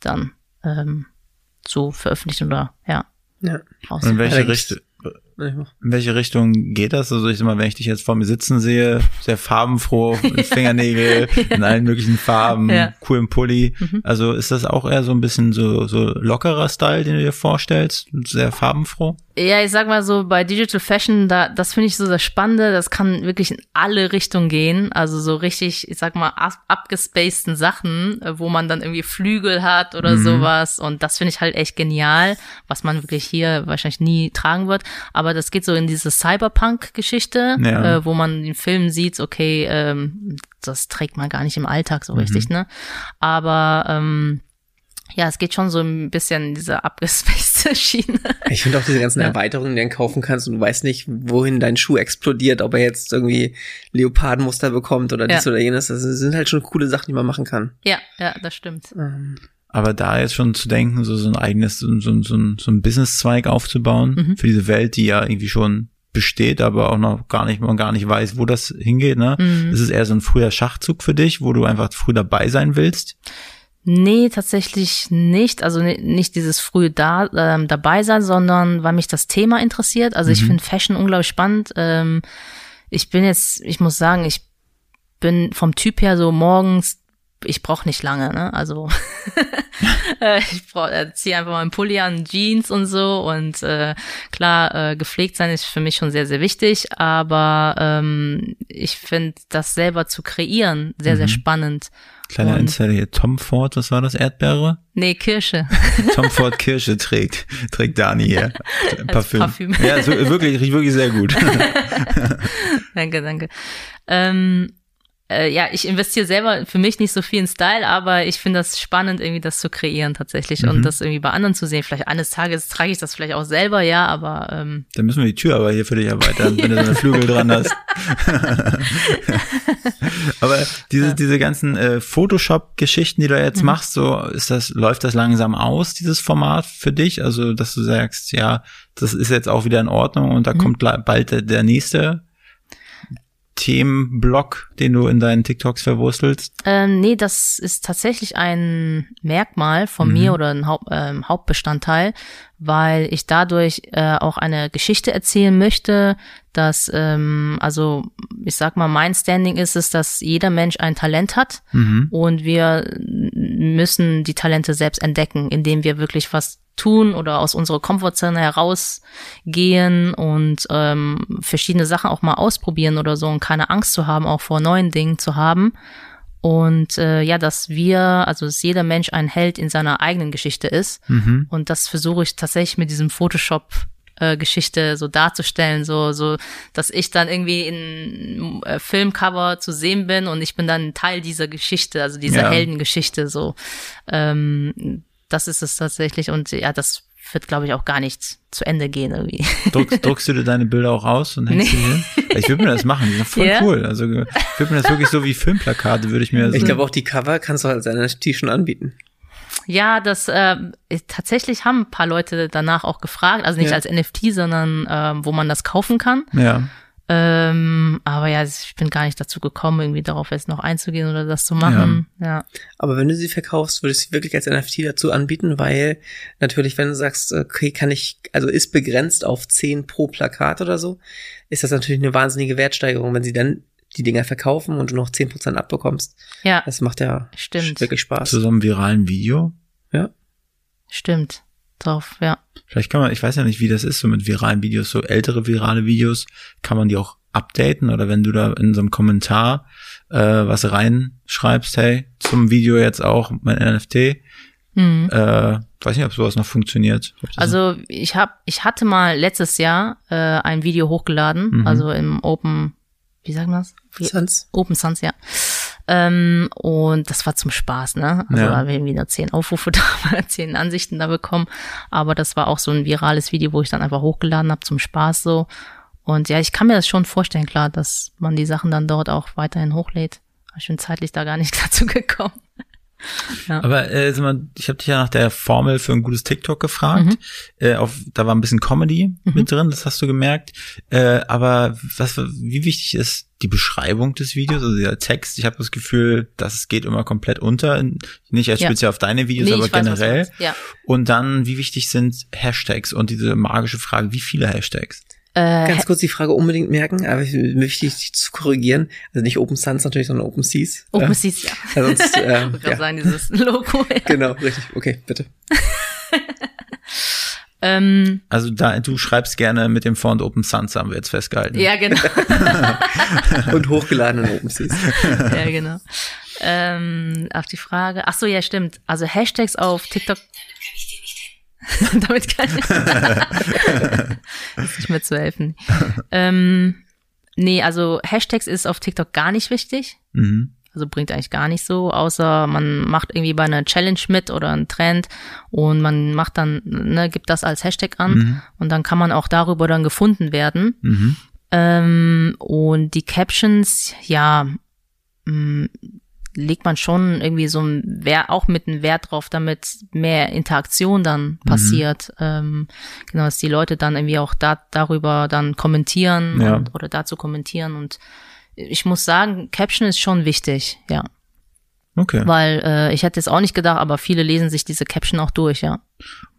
dann ähm, zu veröffentlichen oder ja. ja. In welche Richtung? In welche Richtung geht das? Also ich sag mal, wenn ich dich jetzt vor mir sitzen sehe, sehr farbenfroh, [laughs] Fingernägel ja. in allen möglichen Farben, ja. coolen Pulli. Mhm. Also ist das auch eher so ein bisschen so, so lockerer Style, den du dir vorstellst? Sehr farbenfroh? Ja, ich sag mal so, bei Digital Fashion, da, das finde ich so das Spannende, das kann wirklich in alle Richtungen gehen. Also so richtig, ich sag mal, ab, abgespaceden Sachen, äh, wo man dann irgendwie Flügel hat oder mhm. sowas. Und das finde ich halt echt genial, was man wirklich hier wahrscheinlich nie tragen wird. Aber das geht so in diese Cyberpunk-Geschichte, ja. äh, wo man den Film sieht, okay, ähm, das trägt man gar nicht im Alltag so mhm. richtig, ne? Aber ähm, ja, es geht schon so ein bisschen in diese abgespacede [laughs] Schiene. Ich finde auch diese ganzen ja. Erweiterungen, die du kaufen kannst und du weißt nicht, wohin dein Schuh explodiert, ob er jetzt irgendwie Leopardenmuster bekommt oder ja. dies oder jenes. Das sind halt schon coole Sachen, die man machen kann. Ja, ja, das stimmt. Ähm. Aber da jetzt schon zu denken, so, so ein eigenes, so, so, so, so ein Business-Zweig aufzubauen mhm. für diese Welt, die ja irgendwie schon besteht, aber auch noch gar nicht, man gar nicht weiß, wo das hingeht, ne? Mhm. Ist es eher so ein früher Schachzug für dich, wo du einfach früh dabei sein willst? Nee, tatsächlich nicht. Also nicht dieses frühe da, ähm, dabei sein, sondern weil mich das Thema interessiert. Also mhm. ich finde Fashion unglaublich spannend. Ähm, ich bin jetzt, ich muss sagen, ich bin vom Typ her so morgens, ich brauche nicht lange, ne? Also [laughs] [laughs] ich brauch, äh, ziehe einfach mal einen Pulli an, Jeans und so. Und äh, klar, äh, gepflegt sein ist für mich schon sehr, sehr wichtig. Aber ähm, ich finde das selber zu kreieren sehr, mhm. sehr spannend. Kleiner und Insider hier, Tom Ford, was war das, Erdbeere? Nee, Kirsche. [laughs] Tom Ford Kirsche trägt, trägt Dani hier. [laughs] Parfüm. Parfüm. Ja, wirklich, riecht wirklich sehr gut. danke, danke. Ähm, äh, ja, ich investiere selber für mich nicht so viel in Style, aber ich finde das spannend, irgendwie das zu kreieren tatsächlich mhm. und das irgendwie bei anderen zu sehen. Vielleicht eines Tages trage ich das vielleicht auch selber, ja, aber ähm Dann müssen wir die Tür aber hier für dich erweitern, wenn du so eine [laughs] Flügel dran hast. [laughs] aber diese, ja. diese ganzen äh, Photoshop-Geschichten, die du jetzt mhm. machst, so ist das, läuft das langsam aus, dieses Format für dich? Also, dass du sagst, ja, das ist jetzt auch wieder in Ordnung und da mhm. kommt bald der, der nächste Themenblock, den du in deinen TikToks verwurstelst? Ähm, nee, das ist tatsächlich ein Merkmal von mhm. mir oder ein Haupt, äh, Hauptbestandteil, weil ich dadurch äh, auch eine Geschichte erzählen möchte, dass, ähm, also ich sag mal, mein Standing ist es, dass jeder Mensch ein Talent hat mhm. und wir müssen die Talente selbst entdecken, indem wir wirklich was tun oder aus unserer Komfortzone herausgehen und ähm, verschiedene Sachen auch mal ausprobieren oder so und keine Angst zu haben, auch vor neuen Dingen zu haben. Und äh, ja, dass wir, also dass jeder Mensch ein Held in seiner eigenen Geschichte ist. Mhm. Und das versuche ich tatsächlich mit diesem Photoshop äh, Geschichte so darzustellen, so so, dass ich dann irgendwie in äh, Filmcover zu sehen bin und ich bin dann Teil dieser Geschichte, also dieser ja. Heldengeschichte. So, ähm, das ist es tatsächlich und ja, das wird, glaube ich, auch gar nicht zu Ende gehen irgendwie. [laughs] Druck, druckst du dir deine Bilder auch aus und hängst nee. sie hin? Ich würde mir das machen, die sind voll ja? cool. Also ich würde mir das wirklich so wie Filmplakate, würde ich mir Ich glaube auch die Cover kannst du als NFT schon anbieten. Ja, das äh, tatsächlich haben ein paar Leute danach auch gefragt, also nicht ja. als NFT, sondern äh, wo man das kaufen kann. Ja. Ähm, aber ja, ich bin gar nicht dazu gekommen, irgendwie darauf jetzt noch einzugehen oder das zu machen. Ja. ja. Aber wenn du sie verkaufst, würdest du sie wirklich als NFT dazu anbieten, weil natürlich, wenn du sagst, okay, kann ich, also ist begrenzt auf 10 pro Plakat oder so, ist das natürlich eine wahnsinnige Wertsteigerung, wenn sie dann die Dinger verkaufen und du noch 10% abbekommst. Ja. Das macht ja Stimmt. wirklich Spaß. Zu so einem viralen Video? Ja. Stimmt. Drauf, ja. Vielleicht kann man, ich weiß ja nicht, wie das ist, so mit viralen Videos, so ältere virale Videos, kann man die auch updaten oder wenn du da in so einem Kommentar äh, was reinschreibst, hey, zum Video jetzt auch mein NFT, mhm. äh, weiß nicht, ob sowas noch funktioniert. Also ich hab, ich hatte mal letztes Jahr äh, ein Video hochgeladen, mhm. also im Open, wie sagen wir das? Sans. Open Sans, ja. Ähm, und das war zum Spaß, ne? Also ja. haben wir irgendwie nur zehn Aufrufe [laughs] da, zehn Ansichten da bekommen. Aber das war auch so ein virales Video, wo ich dann einfach hochgeladen habe zum Spaß so. Und ja, ich kann mir das schon vorstellen, klar, dass man die Sachen dann dort auch weiterhin hochlädt. Ich bin zeitlich da gar nicht [laughs] dazu gekommen. Ja. Aber äh, ich habe dich ja nach der Formel für ein gutes TikTok gefragt. Mhm. Äh, auf, da war ein bisschen Comedy mhm. mit drin, das hast du gemerkt. Äh, aber was, wie wichtig ist die Beschreibung des Videos, also der Text? Ich habe das Gefühl, das geht immer komplett unter, nicht als ja. speziell auf deine Videos, nee, aber generell. Ja. Und dann, wie wichtig sind Hashtags und diese magische Frage, wie viele Hashtags? Äh, Ganz kurz die Frage unbedingt merken, aber ich möchte dich zu korrigieren. Also nicht Open Suns natürlich, sondern Open Seas. Open Seas, ja. Sonst, [laughs] äh, ich ja. sagen, dieses Logo. Ja. Genau, richtig. Okay, bitte. [laughs] ähm, also da, du schreibst gerne mit dem Font Open Suns, haben wir jetzt festgehalten. Ja, genau. [laughs] Und hochgeladen in Open Seas. [laughs] ja, genau. Ähm, auf die Frage. Ach so, ja, stimmt. Also Hashtags auf TikTok. [laughs] Damit kann ich ist nicht mehr zu helfen. ähm, nee, also Hashtags ist auf TikTok gar nicht wichtig. Mhm. Also bringt eigentlich gar nicht so, außer man macht irgendwie bei einer Challenge mit oder einen Trend und man macht dann, ne, gibt das als Hashtag an mhm. und dann kann man auch darüber dann gefunden werden. Mhm. Ähm, und die Captions, ja, mh, mm, legt man schon irgendwie so ein Wert, auch mit einem Wert drauf, damit mehr Interaktion dann mhm. passiert. Mhm. Ähm, genau, dass die Leute dann irgendwie auch da, darüber dann kommentieren ja. und, oder dazu kommentieren. Und ich muss sagen, Caption ist schon wichtig, ja. Okay. Weil äh, ich hätte es auch nicht gedacht, aber viele lesen sich diese Caption auch durch, ja.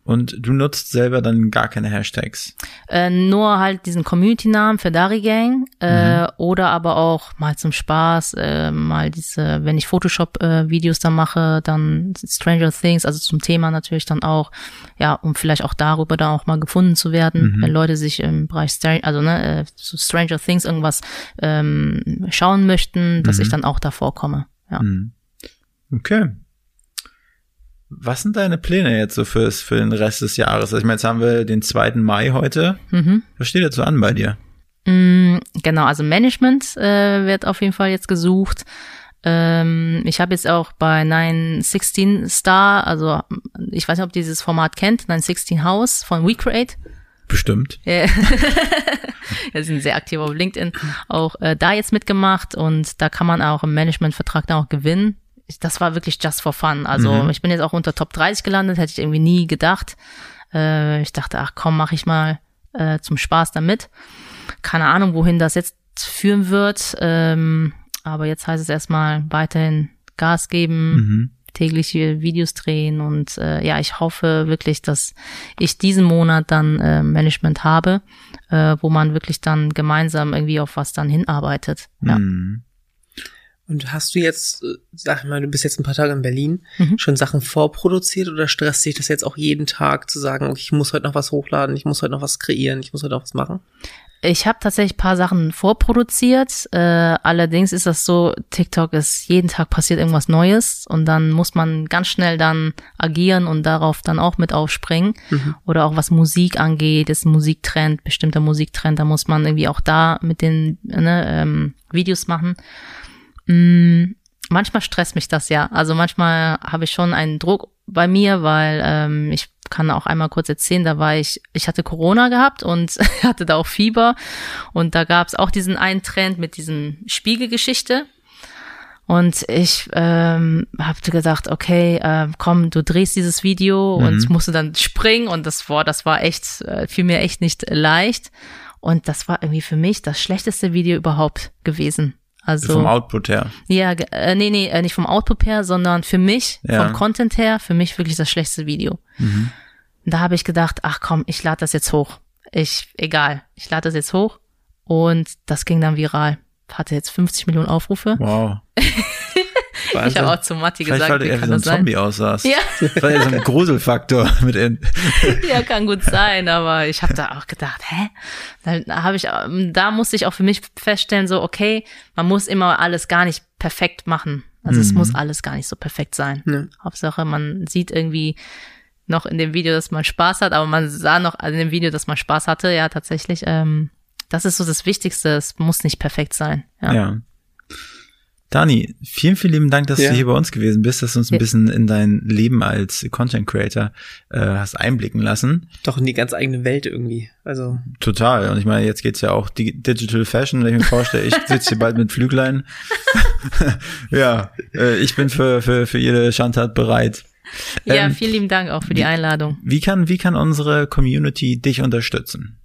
Und du nutzt selber dann gar keine Hashtags? Äh, nur halt diesen Community-Namen für Dari Gang äh, mhm. oder aber auch mal zum Spaß, äh, mal diese, wenn ich Photoshop-Videos äh, dann mache, dann Stranger Things, also zum Thema natürlich dann auch, ja, um vielleicht auch darüber dann auch mal gefunden zu werden, mhm. wenn Leute sich im Bereich, Star also ne, äh, so Stranger Things irgendwas ähm, schauen möchten, dass mhm. ich dann auch da vorkomme. Ja. Mhm. Okay. Was sind deine Pläne jetzt so fürs, für den Rest des Jahres? Also ich meine, jetzt haben wir den 2. Mai heute. Mhm. Was steht jetzt so an bei dir? Mm, genau, also Management äh, wird auf jeden Fall jetzt gesucht. Ähm, ich habe jetzt auch bei 916 Star, also ich weiß nicht, ob dieses Format kennt, 916 House von WeCreate. Bestimmt. Ja. [laughs] Wir sind sehr aktiv auf LinkedIn. Auch äh, da jetzt mitgemacht und da kann man auch im Managementvertrag dann auch gewinnen das war wirklich just for fun. Also mhm. ich bin jetzt auch unter Top 30 gelandet, hätte ich irgendwie nie gedacht. Äh, ich dachte, ach komm, mach ich mal äh, zum Spaß damit. Keine Ahnung, wohin das jetzt führen wird. Ähm, aber jetzt heißt es erstmal weiterhin Gas geben, mhm. tägliche Videos drehen und äh, ja, ich hoffe wirklich, dass ich diesen Monat dann äh, Management habe, äh, wo man wirklich dann gemeinsam irgendwie auf was dann hinarbeitet. Ja. Mhm. Und hast du jetzt, äh, sag mal, du bist jetzt ein paar Tage in Berlin, mhm. schon Sachen vorproduziert oder stresst dich das jetzt auch jeden Tag zu sagen, okay, ich muss heute noch was hochladen, ich muss heute noch was kreieren, ich muss heute noch was machen? Ich habe tatsächlich paar Sachen vorproduziert. Äh, allerdings ist das so, TikTok ist jeden Tag passiert irgendwas Neues und dann muss man ganz schnell dann agieren und darauf dann auch mit aufspringen. Mhm. Oder auch was Musik angeht, ist ein Musiktrend, bestimmter Musiktrend, da muss man irgendwie auch da mit den ne, ähm, Videos machen. Mm, manchmal stresst mich das ja. Also manchmal habe ich schon einen Druck bei mir, weil ähm, ich kann auch einmal kurz erzählen, da war ich, ich hatte Corona gehabt und [laughs] hatte da auch Fieber und da gab es auch diesen einen Trend mit diesem Spiegelgeschichte. Und ich ähm, habe gedacht, okay, äh, komm, du drehst dieses Video mhm. und musste dann springen und das war, das war echt, äh, fiel mir echt nicht leicht. Und das war irgendwie für mich das schlechteste Video überhaupt gewesen. Also vom Output her. Ja, äh, nee, nee, äh, nicht vom Output her, sondern für mich, ja. vom Content her, für mich wirklich das schlechteste Video. Mhm. Da habe ich gedacht, ach komm, ich lade das jetzt hoch. Ich, egal, ich lade das jetzt hoch. Und das ging dann viral. Hatte jetzt 50 Millionen Aufrufe. Wow. [laughs] ich habe auch zu Matti Vielleicht gesagt, weil du eher wie so ein Zombie aussahst. Ja. Weil er so ein Gruselfaktor [laughs] mit in. ja, kann gut sein, aber ich habe da auch gedacht, hä? Da habe ich, da musste ich auch für mich feststellen, so okay, man muss immer alles gar nicht perfekt machen. Also mhm. es muss alles gar nicht so perfekt sein. Ja. Hauptsache, man sieht irgendwie noch in dem Video, dass man Spaß hat, aber man sah noch in dem Video, dass man Spaß hatte. Ja, tatsächlich. Ähm, das ist so das Wichtigste. Es muss nicht perfekt sein. Ja. ja. Dani, vielen, vielen lieben Dank, dass ja. du hier bei uns gewesen bist, dass du uns ein bisschen in dein Leben als Content Creator äh, hast einblicken lassen. Doch in die ganz eigene Welt irgendwie. Also total. Und ich meine, jetzt geht's ja auch die Digital Fashion, wenn ich mir vorstelle, ich sitze hier bald mit Flüglein. [laughs] ja, äh, ich bin für, für, für jede Schandtat bereit. Ja, ähm, vielen lieben Dank auch für die Einladung. Wie kann, wie kann unsere Community dich unterstützen?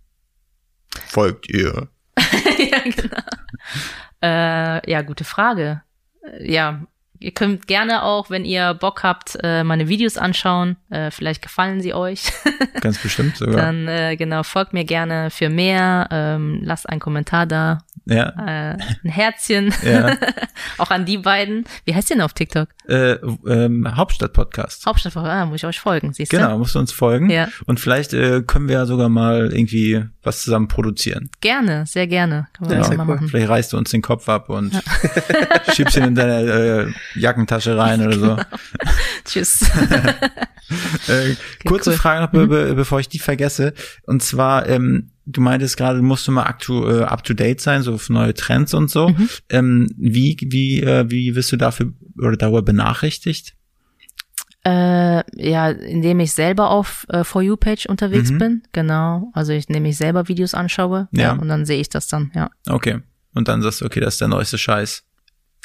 Folgt ihr? [laughs] ja, genau. Äh, ja, gute Frage. Äh, ja, Ihr könnt gerne auch, wenn ihr Bock habt, äh, meine Videos anschauen. Äh, vielleicht gefallen sie euch. [laughs] Ganz bestimmt sogar. Dann genau, folgt mir gerne für mehr. Ähm, lasst einen Kommentar da. Ja. Äh, ein Herzchen. [laughs] Ja. [laughs] auch an die beiden. Wie heißt ihr denn auf TikTok? Äh, ähm, Hauptstadt-Podcast. Hauptstadt-Podcast, ah, muss ich euch folgen, siehst du? Genau, musst du uns folgen. Ja. Und vielleicht äh, können wir ja sogar mal irgendwie was zusammen produzieren. Gerne, sehr gerne. Können wir ja, mal machen. Vielleicht reißt du uns den Kopf ab und [laughs] schiebst ihn in deine äh, Jackentasche rein oder so. Tschüss. äh, kurze cool. Frage noch, mhm. be bevor ich die vergesse. Und zwar, ähm, du meintest gerade, musst du mal aktu äh, up to date sein, so für neue Trends und so. Mhm. Ähm, wie, wie, äh, wie wirst du dafür oder darüber benachrichtigt? Äh, ja, indem ich selber auf äh, For You Page unterwegs mhm. bin, genau. Also ich nehme ich selber Videos anschaue, ja, ja und dann sehe ich das dann, ja. Okay. Und dann sagst du, okay, das ist der neueste Scheiß.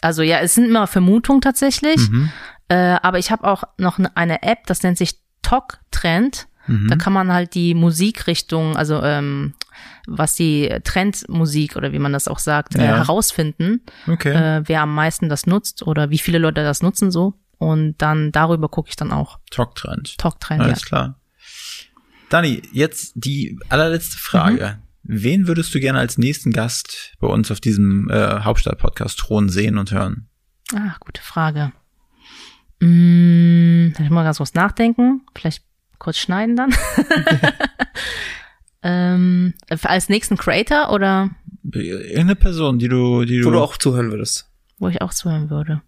Also ja, es sind immer Vermutungen tatsächlich, mhm. äh, aber ich habe auch noch eine App, das nennt sich Talk Trend. Mhm. Da kann man halt die Musikrichtung, also ähm, was die Trendmusik oder wie man das auch sagt, äh, ja. äh, herausfinden, okay. äh, wer am meisten das nutzt oder wie viele Leute das nutzen so. Und dann darüber gucke ich dann auch. Talk-Trend. Talk-Trend, Alles ja. klar. Dani, jetzt die allerletzte Frage. Mhm. Wen würdest du gerne als nächsten Gast bei uns auf diesem äh, Hauptstadt-Podcast Thron sehen und hören? Ah, gute Frage. Hm, ich mal ganz kurz nachdenken. Vielleicht kurz schneiden dann. [laughs] ähm, als nächsten Creator oder? Irgendeine Person, die du, die du. Wo du auch zuhören würdest. Wo ich auch zuhören würde.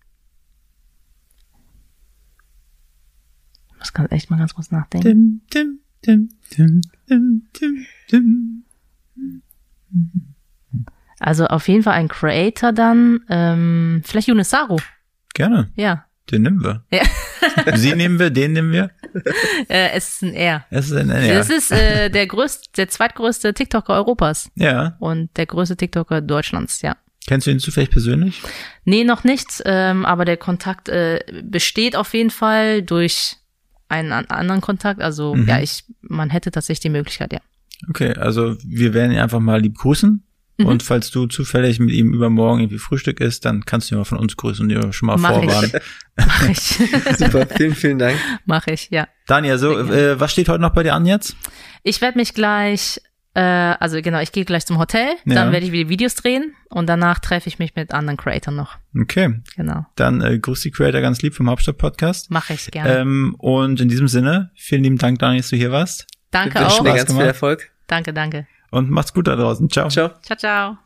Ich muss ganz, echt mal ganz kurz nachdenken. Dim, dim, dim, dim, dim, dim, Also auf jeden Fall ein Creator dann, ähm, vielleicht Yunesaru. Gerne. Ja. Den nehmen wir. Ja. [laughs] Sie nehmen wir, den nehmen wir. Äh, es ist ein R. Es ist ein R. Es ist äh, der größte, der zweitgrößte TikToker Europas. Ja. Und der größte TikToker Deutschlands, ja. Kennst du ihn zufällig persönlich? Nee, noch nicht, ähm, aber der Kontakt äh, besteht auf jeden Fall durch einen anderen Kontakt. Also mhm. ja, ich, man hätte tatsächlich die Möglichkeit, ja. Okay, also wir werden ihn einfach mal lieb grüßen. Mhm. Und falls du zufällig mit ihm übermorgen irgendwie Frühstück isst, dann kannst du ihn mal von uns grüßen und dir schon mal Mach vorwarnen. Ich. Mach ich. [laughs] Super, vielen, vielen Dank. Mach ich, ja. Daniel, so, äh, was steht heute noch bei dir an jetzt? Ich werde mich gleich äh, also genau, ich gehe gleich zum Hotel, ja. dann werde ich wieder Videos drehen und danach treffe ich mich mit anderen Creatoren noch. Okay. Genau. Dann äh, grüß die Creator ganz lieb vom Hauptstadt-Podcast. Mache ich gerne. Ähm, und in diesem Sinne, vielen lieben Dank, Daniel, dass du hier warst. Danke Wir auch. Dir ganz viel Erfolg. Danke, danke. Und macht's gut da draußen. Ciao. Ciao. Ciao, ciao.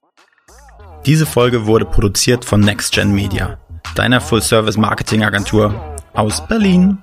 Diese Folge wurde produziert von NextGen Media, deiner Full-Service-Marketing-Agentur aus Berlin.